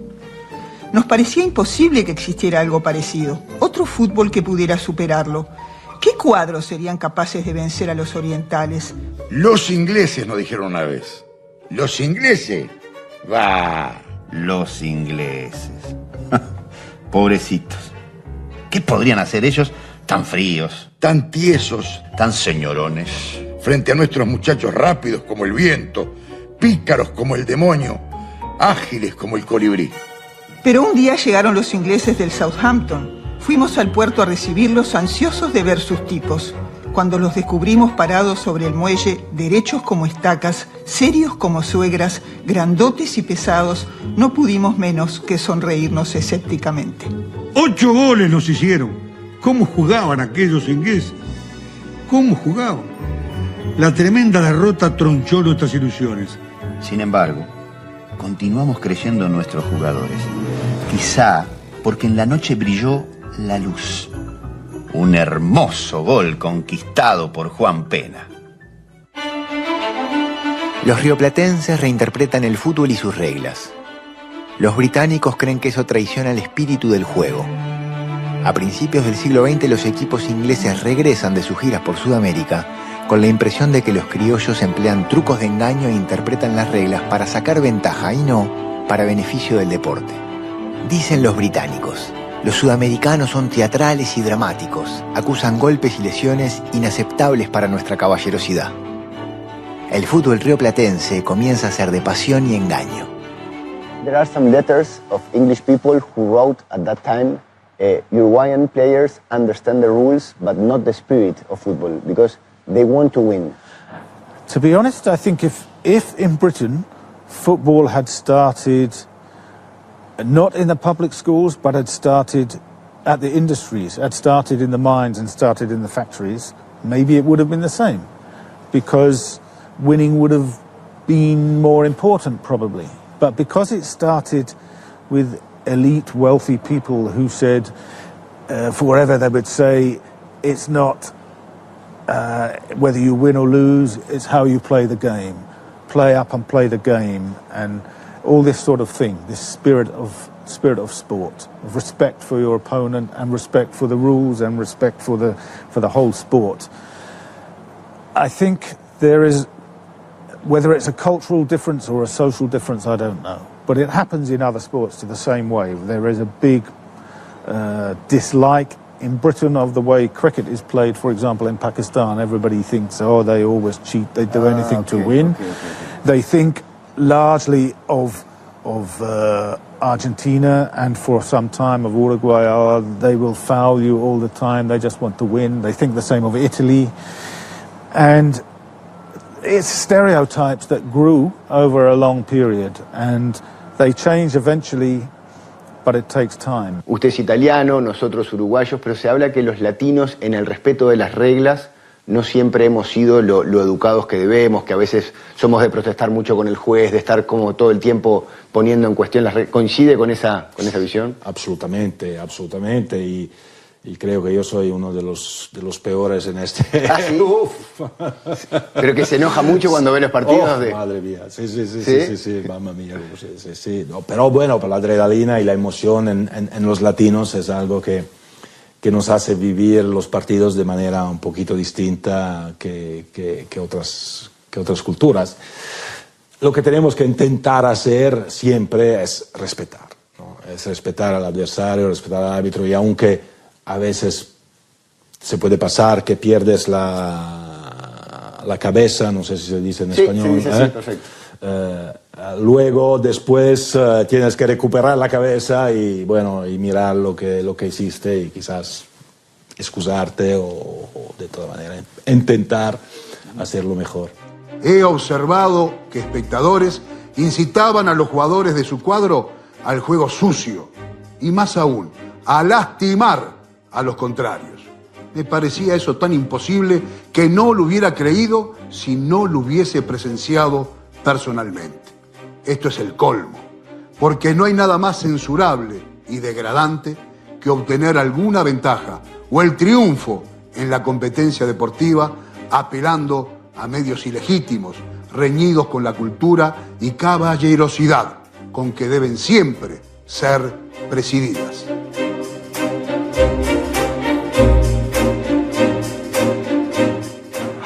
Nos parecía imposible que existiera algo parecido, otro fútbol que pudiera superarlo. ¿Qué cuadros serían capaces de vencer a los orientales? Los ingleses nos dijeron una vez. Los ingleses. Va. Los ingleses. Pobrecitos. ¿Qué podrían hacer ellos tan fríos? Tan tiesos. Tan señorones. Frente a nuestros muchachos rápidos como el viento, pícaros como el demonio, ágiles como el colibrí. Pero un día llegaron los ingleses del Southampton. Fuimos al puerto a recibirlos ansiosos de ver sus tipos. Cuando los descubrimos parados sobre el muelle, derechos como estacas, serios como suegras, grandotes y pesados, no pudimos menos que sonreírnos escépticamente. Ocho goles nos hicieron. ¿Cómo jugaban aquellos ingleses? ¿Cómo jugaban? La tremenda derrota tronchó nuestras ilusiones. Sin embargo, continuamos creyendo en nuestros jugadores. Quizá porque en la noche brilló la luz. Un hermoso gol conquistado por Juan Pena. Los rioplatenses reinterpretan el fútbol y sus reglas. Los británicos creen que eso traiciona el espíritu del juego. A principios del siglo XX los equipos ingleses regresan de sus giras por Sudamérica con la impresión de que los criollos emplean trucos de engaño e interpretan las reglas para sacar ventaja y no para beneficio del deporte. Dicen los británicos, los sudamericanos son teatrales y dramáticos, acusan golpes y lesiones inaceptables para nuestra caballerosidad. El fútbol rioplatense comienza a ser de pasión y engaño. There are some letters of English people who wrote at that time, uh, Uruguayan players understand the rules, but not the spirit of football, because they want to win. To be honest, I think if, if in Britain football had started not in the public schools, but had started at the industries, had started in the mines and started in the factories, maybe it would have been the same. Because winning would have been more important, probably. But because it started with elite, wealthy people who said, uh, whatever they would say, it's not uh, whether you win or lose, it's how you play the game. Play up and play the game, and all this sort of thing. This spirit of spirit of sport, of respect for your opponent, and respect for the rules, and respect for the for the whole sport. I think there is, whether it's a cultural difference or a social difference, I don't know. But it happens in other sports to the same way. There is a big uh, dislike in Britain of the way cricket is played, for example, in Pakistan. Everybody thinks, oh, they always cheat, they do Ah, anything to okay, win. okay, okay, They think largely of of uh, Argentina and for some time of Uruguay. Oh, they will foul you all the time. They just want to win. They think the same of Italy, and it's stereotypes that grew over a long period and they change eventually, but it takes time. Usted es italiano, nosotros uruguayos, pero se habla que los latinos en el respeto de las reglas no siempre hemos sido lo, lo educados que debemos, que a veces somos de protestar mucho con el juez, de estar como todo el tiempo poniendo en cuestión las. ¿Coincide con esa, con esa visión? Absolutamente, absolutamente. Y, y creo que yo soy uno de los, de los peores en este. ¿Ah, sí? Pero que se enoja mucho cuando ve los partidos Oh, de... Madre mía, sí, sí, sí, ¿Sí? sí, sí, sí, mamma mía, sí, sí, sí. No, pero bueno, por la adrenalina y la emoción en, en- en los latinos es algo que, que nos hace vivir los partidos de manera un poquito distinta que, que- que otras, que otras culturas. Lo que tenemos que intentar hacer siempre es respetar, ¿no? es respetar al adversario, respetar al árbitro y aunque a veces se puede pasar que pierdes la, la cabeza, no sé si se dice en Sí, español. se dice ¿eh? perfecto. Eh, eh, luego, después, eh, tienes que recuperar la cabeza y, bueno, y mirar lo que, lo que hiciste y quizás excusarte o de toda manera intentar hacerlo mejor. He observado que espectadores incitaban a los jugadores de su cuadro al juego sucio y más aún, a lastimar a los contrarios. Me parecía eso tan imposible que no lo hubiera creído si no lo hubiese presenciado personalmente. Esto es el colmo, porque no hay nada más censurable y degradante que obtener alguna ventaja o el triunfo en la competencia deportiva apelando a medios ilegítimos, reñidos con la cultura y caballerosidad con que deben siempre ser presididas.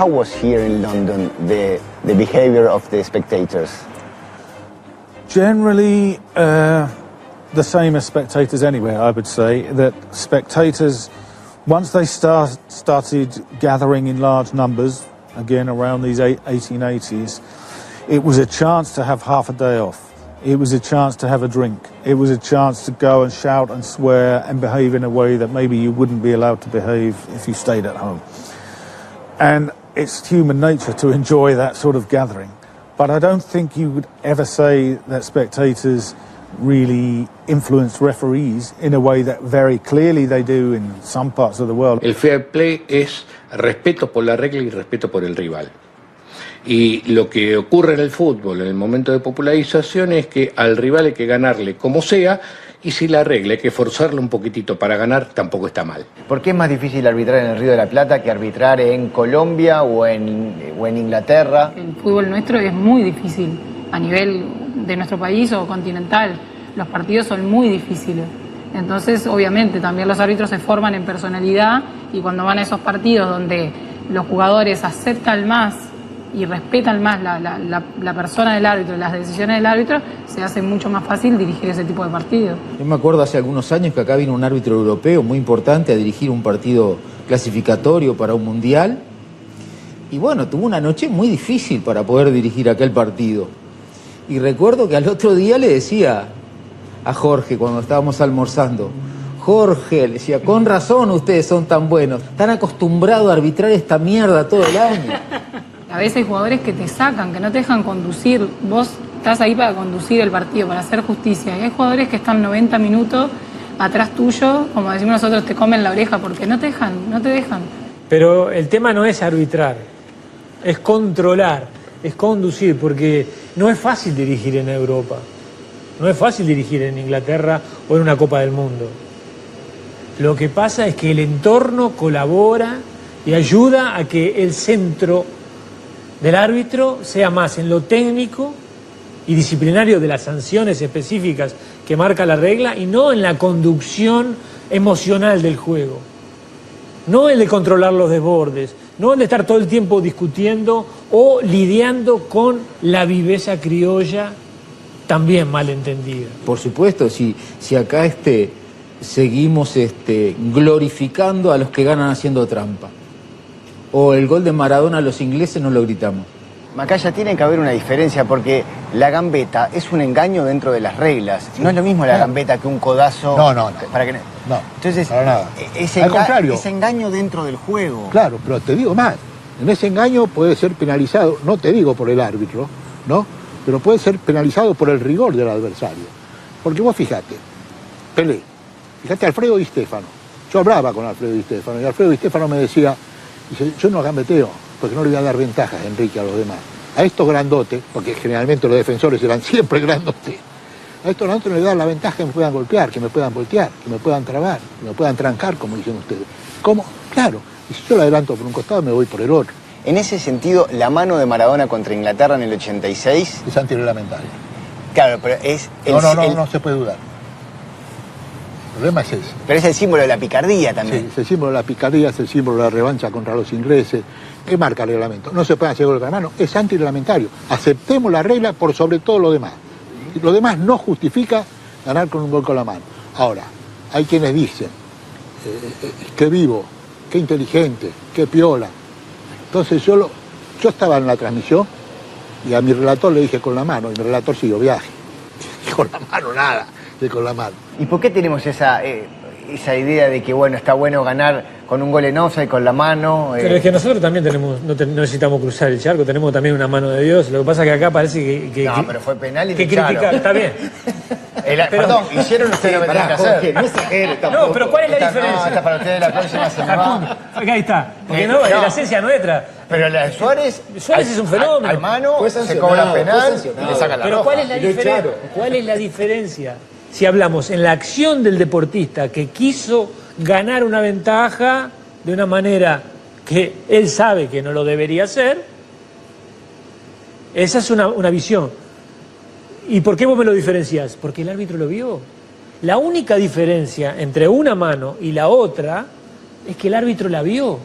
How was here in London the, the behavior of the spectators? Generally, uh, the same as spectators anywhere, I would say. That spectators, once they start, started gathering in large numbers, again around these 1880s, it was a chance to have half a day off. It was a chance to have a drink. It was a chance to go and shout and swear and behave in a way that maybe you wouldn't be allowed to behave if you stayed at home. And it's human nature to enjoy that sort of gathering. But I don't think you would ever say that spectators really influence referees in a way that very clearly they do in some parts of the world. El fair play es respeto por la regla y respeto por el rival. Y lo que ocurre en el fútbol en el momento de popularización es que al rival hay que ganarle como sea y si la regla hay que forzarlo un poquitito para ganar, tampoco está mal. ¿Por qué es más difícil arbitrar en el Río de la Plata que arbitrar en Colombia o en, o en Inglaterra? El fútbol nuestro es muy difícil a nivel de nuestro país o continental. Los partidos son muy difíciles. Entonces, obviamente, también los árbitros se forman en personalidad y cuando van a esos partidos donde los jugadores aceptan más y respetan más la, la- la- persona del árbitro, las decisiones del árbitro, se hace mucho más fácil dirigir ese tipo de partidos. Yo me acuerdo hace algunos años que acá vino un árbitro europeo muy importante a dirigir un partido clasificatorio para un mundial. Y bueno, tuvo una noche muy difícil para poder dirigir aquel partido. Y recuerdo que al otro día le decía a Jorge cuando estábamos almorzando, Jorge, le decía, con razón ustedes son tan buenos, están acostumbrados a arbitrar esta mierda todo el año. A veces jugadores que te sacan, que no te dejan conducir. Vos estás ahí para conducir el partido, para hacer justicia. Y hay jugadores que están 90 minutos atrás tuyo, como decimos nosotros, te comen la oreja porque no te dejan, no te dejan. Pero el tema no es arbitrar, es controlar, es conducir, porque no es fácil dirigir en Europa, no es fácil dirigir en Inglaterra o en una Copa del Mundo. Lo que pasa es que el entorno colabora y ayuda a que el centro del árbitro sea más en lo técnico y disciplinario de las sanciones específicas que marca la regla y no en la conducción emocional del juego. No el de controlar los desbordes, no el de estar todo el tiempo discutiendo o lidiando con la viveza criolla también malentendida. Por supuesto, si, si acá este, seguimos este, glorificando a los que ganan haciendo trampa. O el gol de Maradona a los ingleses no lo gritamos. Macaya, tiene que haber una diferencia porque la gambeta es un engaño dentro de las reglas. No es lo mismo la gambeta que un codazo. No, no, no. Para que... No, Entonces, para nada. e- ese, Al enga- contrario. ese engaño dentro del juego. Claro, pero te digo más. En ese engaño puede ser penalizado, no te digo por el árbitro, ¿no? Pero puede ser penalizado por el rigor del adversario. Porque vos fíjate, Pelé, fíjate Alfredo Di Stefano. Yo hablaba con Alfredo Di Stefano y Alfredo Di Stefano me decía, dice, yo no gambeteo porque no le voy a dar ventajas a Enrique a los demás. A estos grandotes, porque generalmente los defensores eran siempre grandotes, a estos grandotes no les dan la ventaja que me puedan golpear, que me puedan voltear, que me puedan trabar, que me puedan trancar, como dicen ustedes. ¿Cómo? Claro, y si yo lo adelanto por un costado, me voy por el otro. En ese sentido, la mano de Maradona contra Inglaterra en el 86... Es antirreglamentaria. Claro, pero es... el- No, no, no, el- no se puede dudar. El problema es ese. Pero es el símbolo de la picardía también. Sí, es el símbolo de la picardía, es el símbolo de la revancha contra los ingleses. ¿Qué marca el reglamento? No se puede hacer gol con la mano, es antirreglamentario. Aceptemos la regla por sobre todo lo demás. Y Lo demás no justifica ganar con un gol con la mano. Ahora, hay quienes dicen, eh, eh, qué vivo, qué inteligente, qué piola. Entonces yo, lo- yo estaba en la transmisión y a mi relator le dije con la mano y mi relator siguió viaje. Con la mano nada, de con la mano. ¿Y por qué tenemos esa, eh, esa idea de que, bueno, está bueno ganar con un gol en offside, con la mano? eh? Pero es que nosotros también tenemos, no, te- no necesitamos cruzar el charco, tenemos también una mano de Dios. Lo que pasa es que acá parece que. que No, que- pero fue penal y que criticar, está bien. El- Pero- perdón, hicieron lo que tenían que hacer. No, pero ¿cuál es la diferencia? No, esta para ustedes la próxima se me va. Acá está. Porque Eh, no, es la esencia nuestra. Pero la de Suárez... Suárez al- es un fenómeno. Al, al mano, se cobra penal y le sacan la Pero roja. ¿cuál es la Y diferencia? ¿Cuál es la diferencia? Si hablamos en la acción del deportista que quiso ganar una ventaja de una manera que él sabe que no lo debería hacer, esa es una, una visión. ¿Y por qué vos me lo diferencias? Porque el árbitro lo vio. La única diferencia entre una mano y la otra es que el árbitro la vio.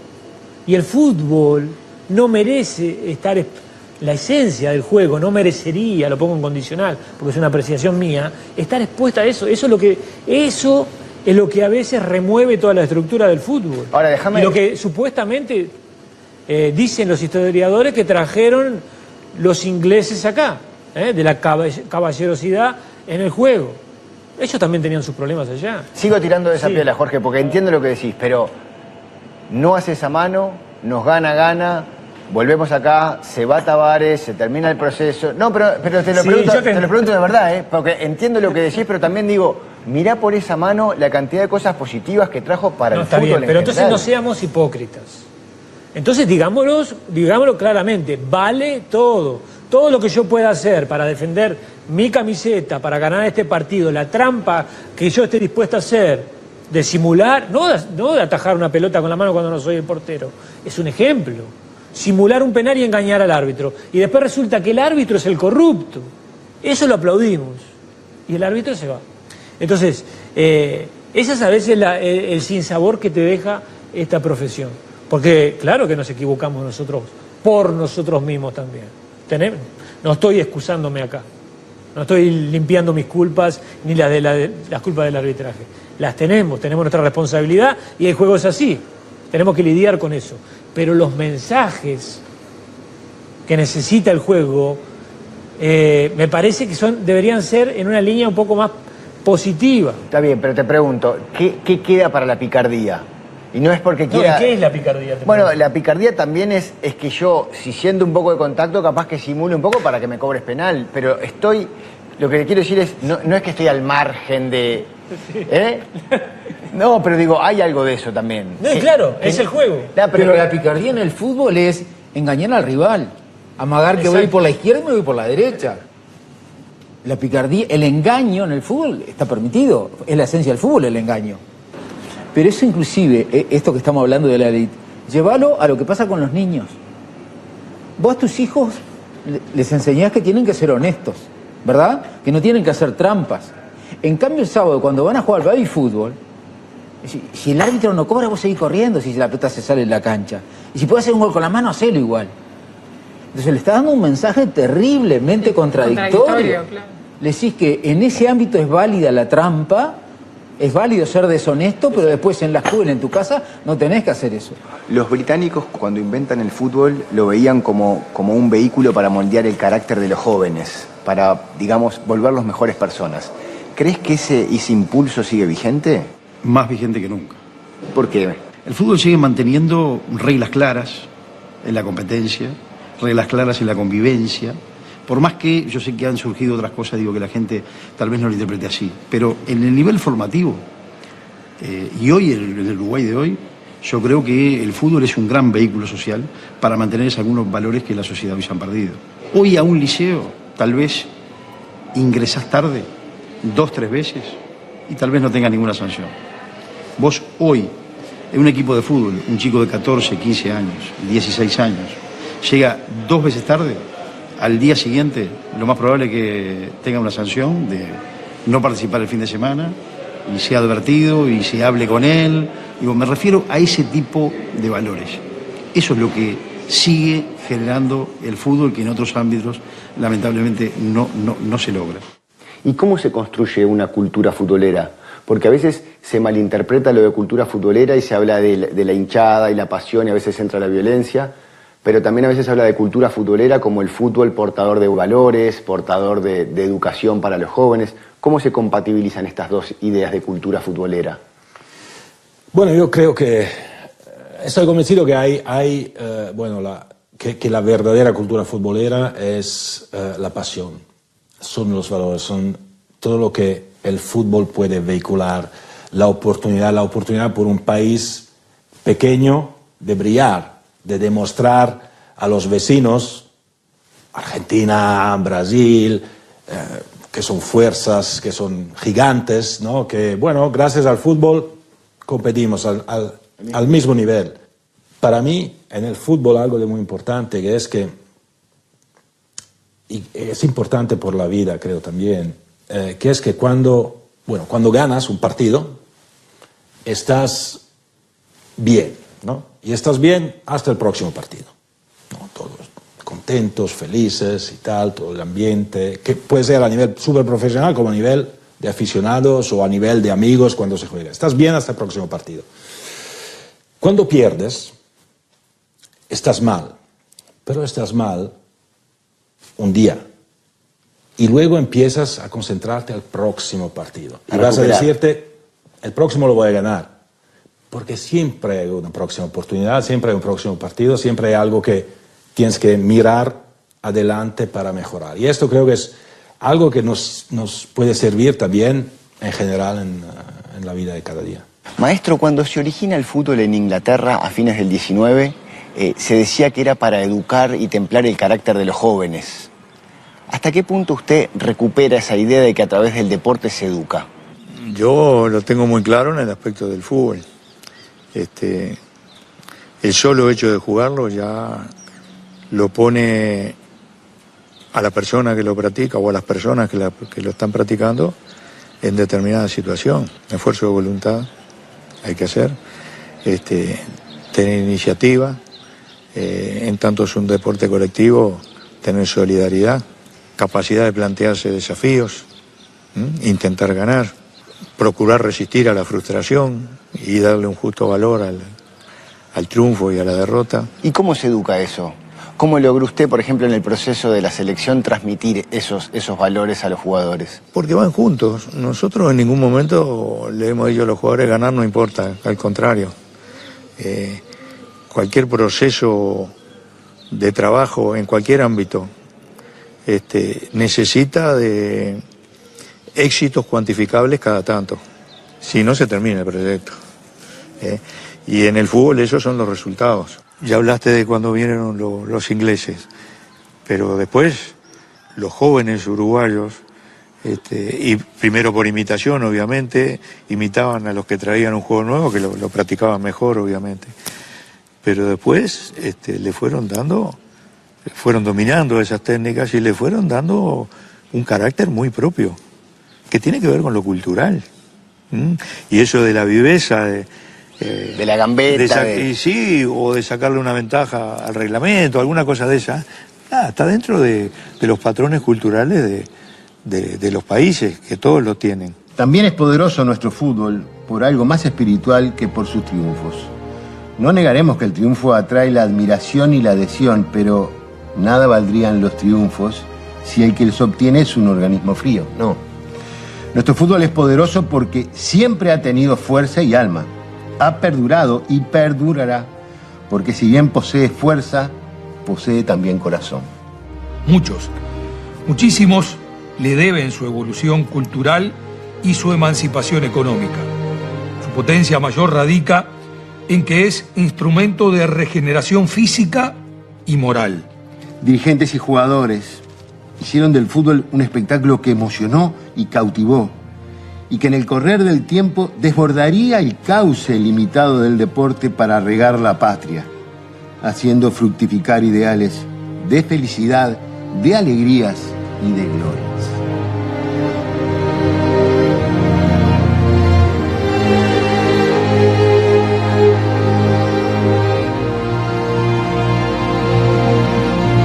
Y el fútbol no merece estar, la esencia del juego no merecería, lo pongo en condicional, porque es una apreciación mía, estar expuesta a eso. Eso es lo que, eso es lo que a veces remueve toda la estructura del fútbol. Ahora, déjame- Y lo que supuestamente eh, dicen los historiadores que trajeron los ingleses acá, ¿eh? de la caball- caballerosidad en el juego. Ellos también tenían sus problemas allá. Sigo tirando de esa Sí. piedra, Jorge, porque entiendo lo que decís, pero no hace esa mano, nos gana, gana, volvemos acá, se va Tavares, se termina el proceso. No, pero, pero te, lo Sí, pregunto, te- te lo pregunto de verdad, ¿eh? porque entiendo lo que decís, pero también digo, mirá por esa mano la cantidad de cosas positivas que trajo para No, el está fútbol bien, en pero entonces no seamos hipócritas. Entonces digámoslo, digámoslo claramente, vale todo. Todo lo que yo pueda hacer para defender mi camiseta, para ganar este partido, la trampa que yo esté dispuesta a hacer, de simular, no de, no de atajar una pelota con la mano cuando no soy el portero, es un ejemplo. Simular un penal y engañar al árbitro. Y después resulta que el árbitro es el corrupto. Eso lo aplaudimos. Y el árbitro se va. Entonces, eh, ese es a veces la- el, el sinsabor que te deja esta profesión. Porque claro que nos equivocamos nosotros, por nosotros mismos también. Tenemos- no estoy excusándome acá. No estoy limpiando mis culpas ni las de, la- las culpas del arbitraje. Las tenemos, tenemos nuestra responsabilidad y el juego es así. Tenemos que lidiar con eso. Pero los mensajes que necesita el juego eh, me parece que son, deberían ser en una línea un poco más positiva. Está bien, pero te pregunto, ¿qué, qué queda para la picardía? Y no es porque No, quiera... ¿y ¿Qué es la picardía? Bueno, pregunto? la picardía también es, es que yo, si siento un poco de contacto, capaz que simule un poco para que me cobres penal, pero estoy, lo que quiero decir es, no, no es que estoy al margen de... ¿Eh? No, pero digo, hay algo de eso también. No, y claro, es el juego. No, pero, la picardía en el fútbol es engañar al rival. Amagar que voy por la izquierda y me voy por la derecha. La picardía, el engaño en el fútbol está permitido. Es la esencia del fútbol el engaño. Pero eso inclusive, eh, esto que estamos hablando de la elite, llévalo a lo que pasa con los niños. Vos a tus hijos le- les enseñás que tienen que ser honestos, ¿verdad? Que no tienen que hacer trampas. En cambio el sábado, cuando van a jugar baby fútbol, si, si el árbitro no cobra, vos seguís corriendo si la pelota se sale en la cancha. Y si puedes hacer un gol con la mano, hacelo igual. Entonces le está dando un mensaje terriblemente contradictorio. Contradictorio, claro. Le decís que en ese ámbito es válida la trampa, es válido ser deshonesto, pero después en la escuela, en tu casa, no tenés que hacer eso. Los británicos cuando inventan el fútbol lo veían como, como un vehículo para moldear el carácter de los jóvenes, para, digamos, volverlos mejores personas. ¿Crees que ese, ese impulso sigue vigente? Más vigente que nunca. ¿Por qué? El fútbol sigue manteniendo reglas claras, en la competencia, reglas claras en la convivencia. Por más que yo sé que han surgido otras cosas, digo que la gente tal vez no lo interprete así, pero en el nivel formativo, eh, y hoy en el Uruguay de hoy, yo creo que el fútbol es un gran vehículo social para mantener algunos valores que la sociedad hoy se han perdido. Hoy a un liceo, tal vez ingresás tarde, dos, tres veces, y tal vez no tengas ninguna sanción. Vos hoy, en un equipo de fútbol, un chico de 14, 15 años, 16 años, llega dos veces tarde, al día siguiente lo más probable es que tenga una sanción de no participar el fin de semana y sea advertido y se hable con él. Digo, me refiero a ese tipo de valores. Eso es lo que sigue generando el fútbol que en otros ámbitos lamentablemente no, no, no se logra. ¿Y cómo se construye una cultura futbolera? Porque a veces se malinterpreta lo de cultura futbolera y se habla de la, hinchada y la pasión y a veces entra la violencia, pero también a veces se habla de cultura futbolera como el fútbol portador de valores, portador de, educación para los jóvenes. ¿Cómo se compatibilizan estas dos ideas de cultura futbolera? Bueno, yo creo que eh, estoy convencido que hay, eh, bueno, la, que, que la verdadera cultura futbolera es eh, la pasión, son los valores, son todo lo que el fútbol puede vehicular, la oportunidad, la oportunidad por un país pequeño de brillar, de demostrar a los vecinos, Argentina, Brasil, eh, que son fuerzas, que son gigantes, ¿no? que, bueno, gracias al fútbol competimos al, al, mismo nivel. Para mí, en el fútbol, algo de muy importante, que es que, y es importante por la vida, creo también, eh, que es que cuando, bueno, cuando ganas un partido, estás bien, ¿no? Y estás bien hasta el próximo partido. ¿no? Todos contentos, felices y tal, todo el ambiente, que puede ser a nivel súper profesional como a nivel de aficionados o a nivel de amigos cuando se juega. Estás bien hasta el próximo partido. Cuando pierdes, estás mal, pero estás mal un día. Y luego empiezas a concentrarte al próximo partido. Y vas a decirte, el próximo lo voy a ganar. Porque siempre hay una próxima oportunidad, siempre hay un próximo partido, siempre hay algo que tienes que mirar adelante para mejorar. Y esto creo que es algo que nos, nos puede servir también en general en, en la vida de cada día. Maestro, cuando se origina el fútbol en Inglaterra a fines del 19, eh, se decía que era para educar y templar el carácter de los jóvenes. ¿Hasta qué punto usted recupera esa idea de que a través del deporte se educa? Yo lo tengo muy claro en el aspecto del fútbol. Este, el solo hecho de jugarlo ya lo pone a la persona que lo practica o a las personas que, que lo están practicando en determinada situación. Esfuerzo de voluntad hay que hacer, este, tener iniciativa, eh, en tanto es un deporte colectivo, tener solidaridad, capacidad de plantearse desafíos, intentar ganar, procurar resistir a la frustración y darle un justo valor al, al triunfo y a la derrota. ¿Y cómo se educa eso? ¿Cómo logró usted, por ejemplo, en el proceso de la selección transmitir esos, esos valores a los jugadores? Porque van juntos. Nosotros en ningún momento le hemos dicho a los jugadores ganar no importa, al contrario. Eh, cualquier proceso de trabajo en cualquier ámbito este, necesita de éxitos cuantificables cada tanto. Si no se termina el proyecto. ¿eh? Y en el fútbol esos son los resultados. Ya hablaste de cuando vinieron lo- los ingleses, pero después los jóvenes uruguayos, este, y primero por imitación obviamente, imitaban a los que traían un juego nuevo, que lo practicaban mejor obviamente. Pero después este, le fueron dando, fueron dominando esas técnicas y le fueron dando un carácter muy propio, que tiene que ver con lo cultural. Y eso de la viveza, de, eh, De la gambeta, de sa- de- y sí, o de sacarle una ventaja al reglamento, alguna cosa de esa, nada, está dentro de, de los patrones culturales de, de- de los países, que todos lo tienen. También es poderoso nuestro fútbol por algo más espiritual que por sus triunfos. No negaremos que el triunfo atrae la admiración y la adhesión, pero nada valdrían los triunfos si el que los obtiene es un organismo frío. No. Nuestro fútbol es poderoso porque siempre ha tenido fuerza y alma. Ha perdurado y perdurará porque si bien posee fuerza, posee también corazón. Muchos, muchísimos le deben su evolución cultural y su emancipación económica. Su potencia mayor radica en que es instrumento de regeneración física y moral. Dirigentes y jugadores hicieron del fútbol un espectáculo que emocionó y cautivó, y que en el correr del tiempo desbordaría el cauce limitado del deporte para regar la patria, haciendo fructificar ideales de felicidad, de alegrías y de gloria.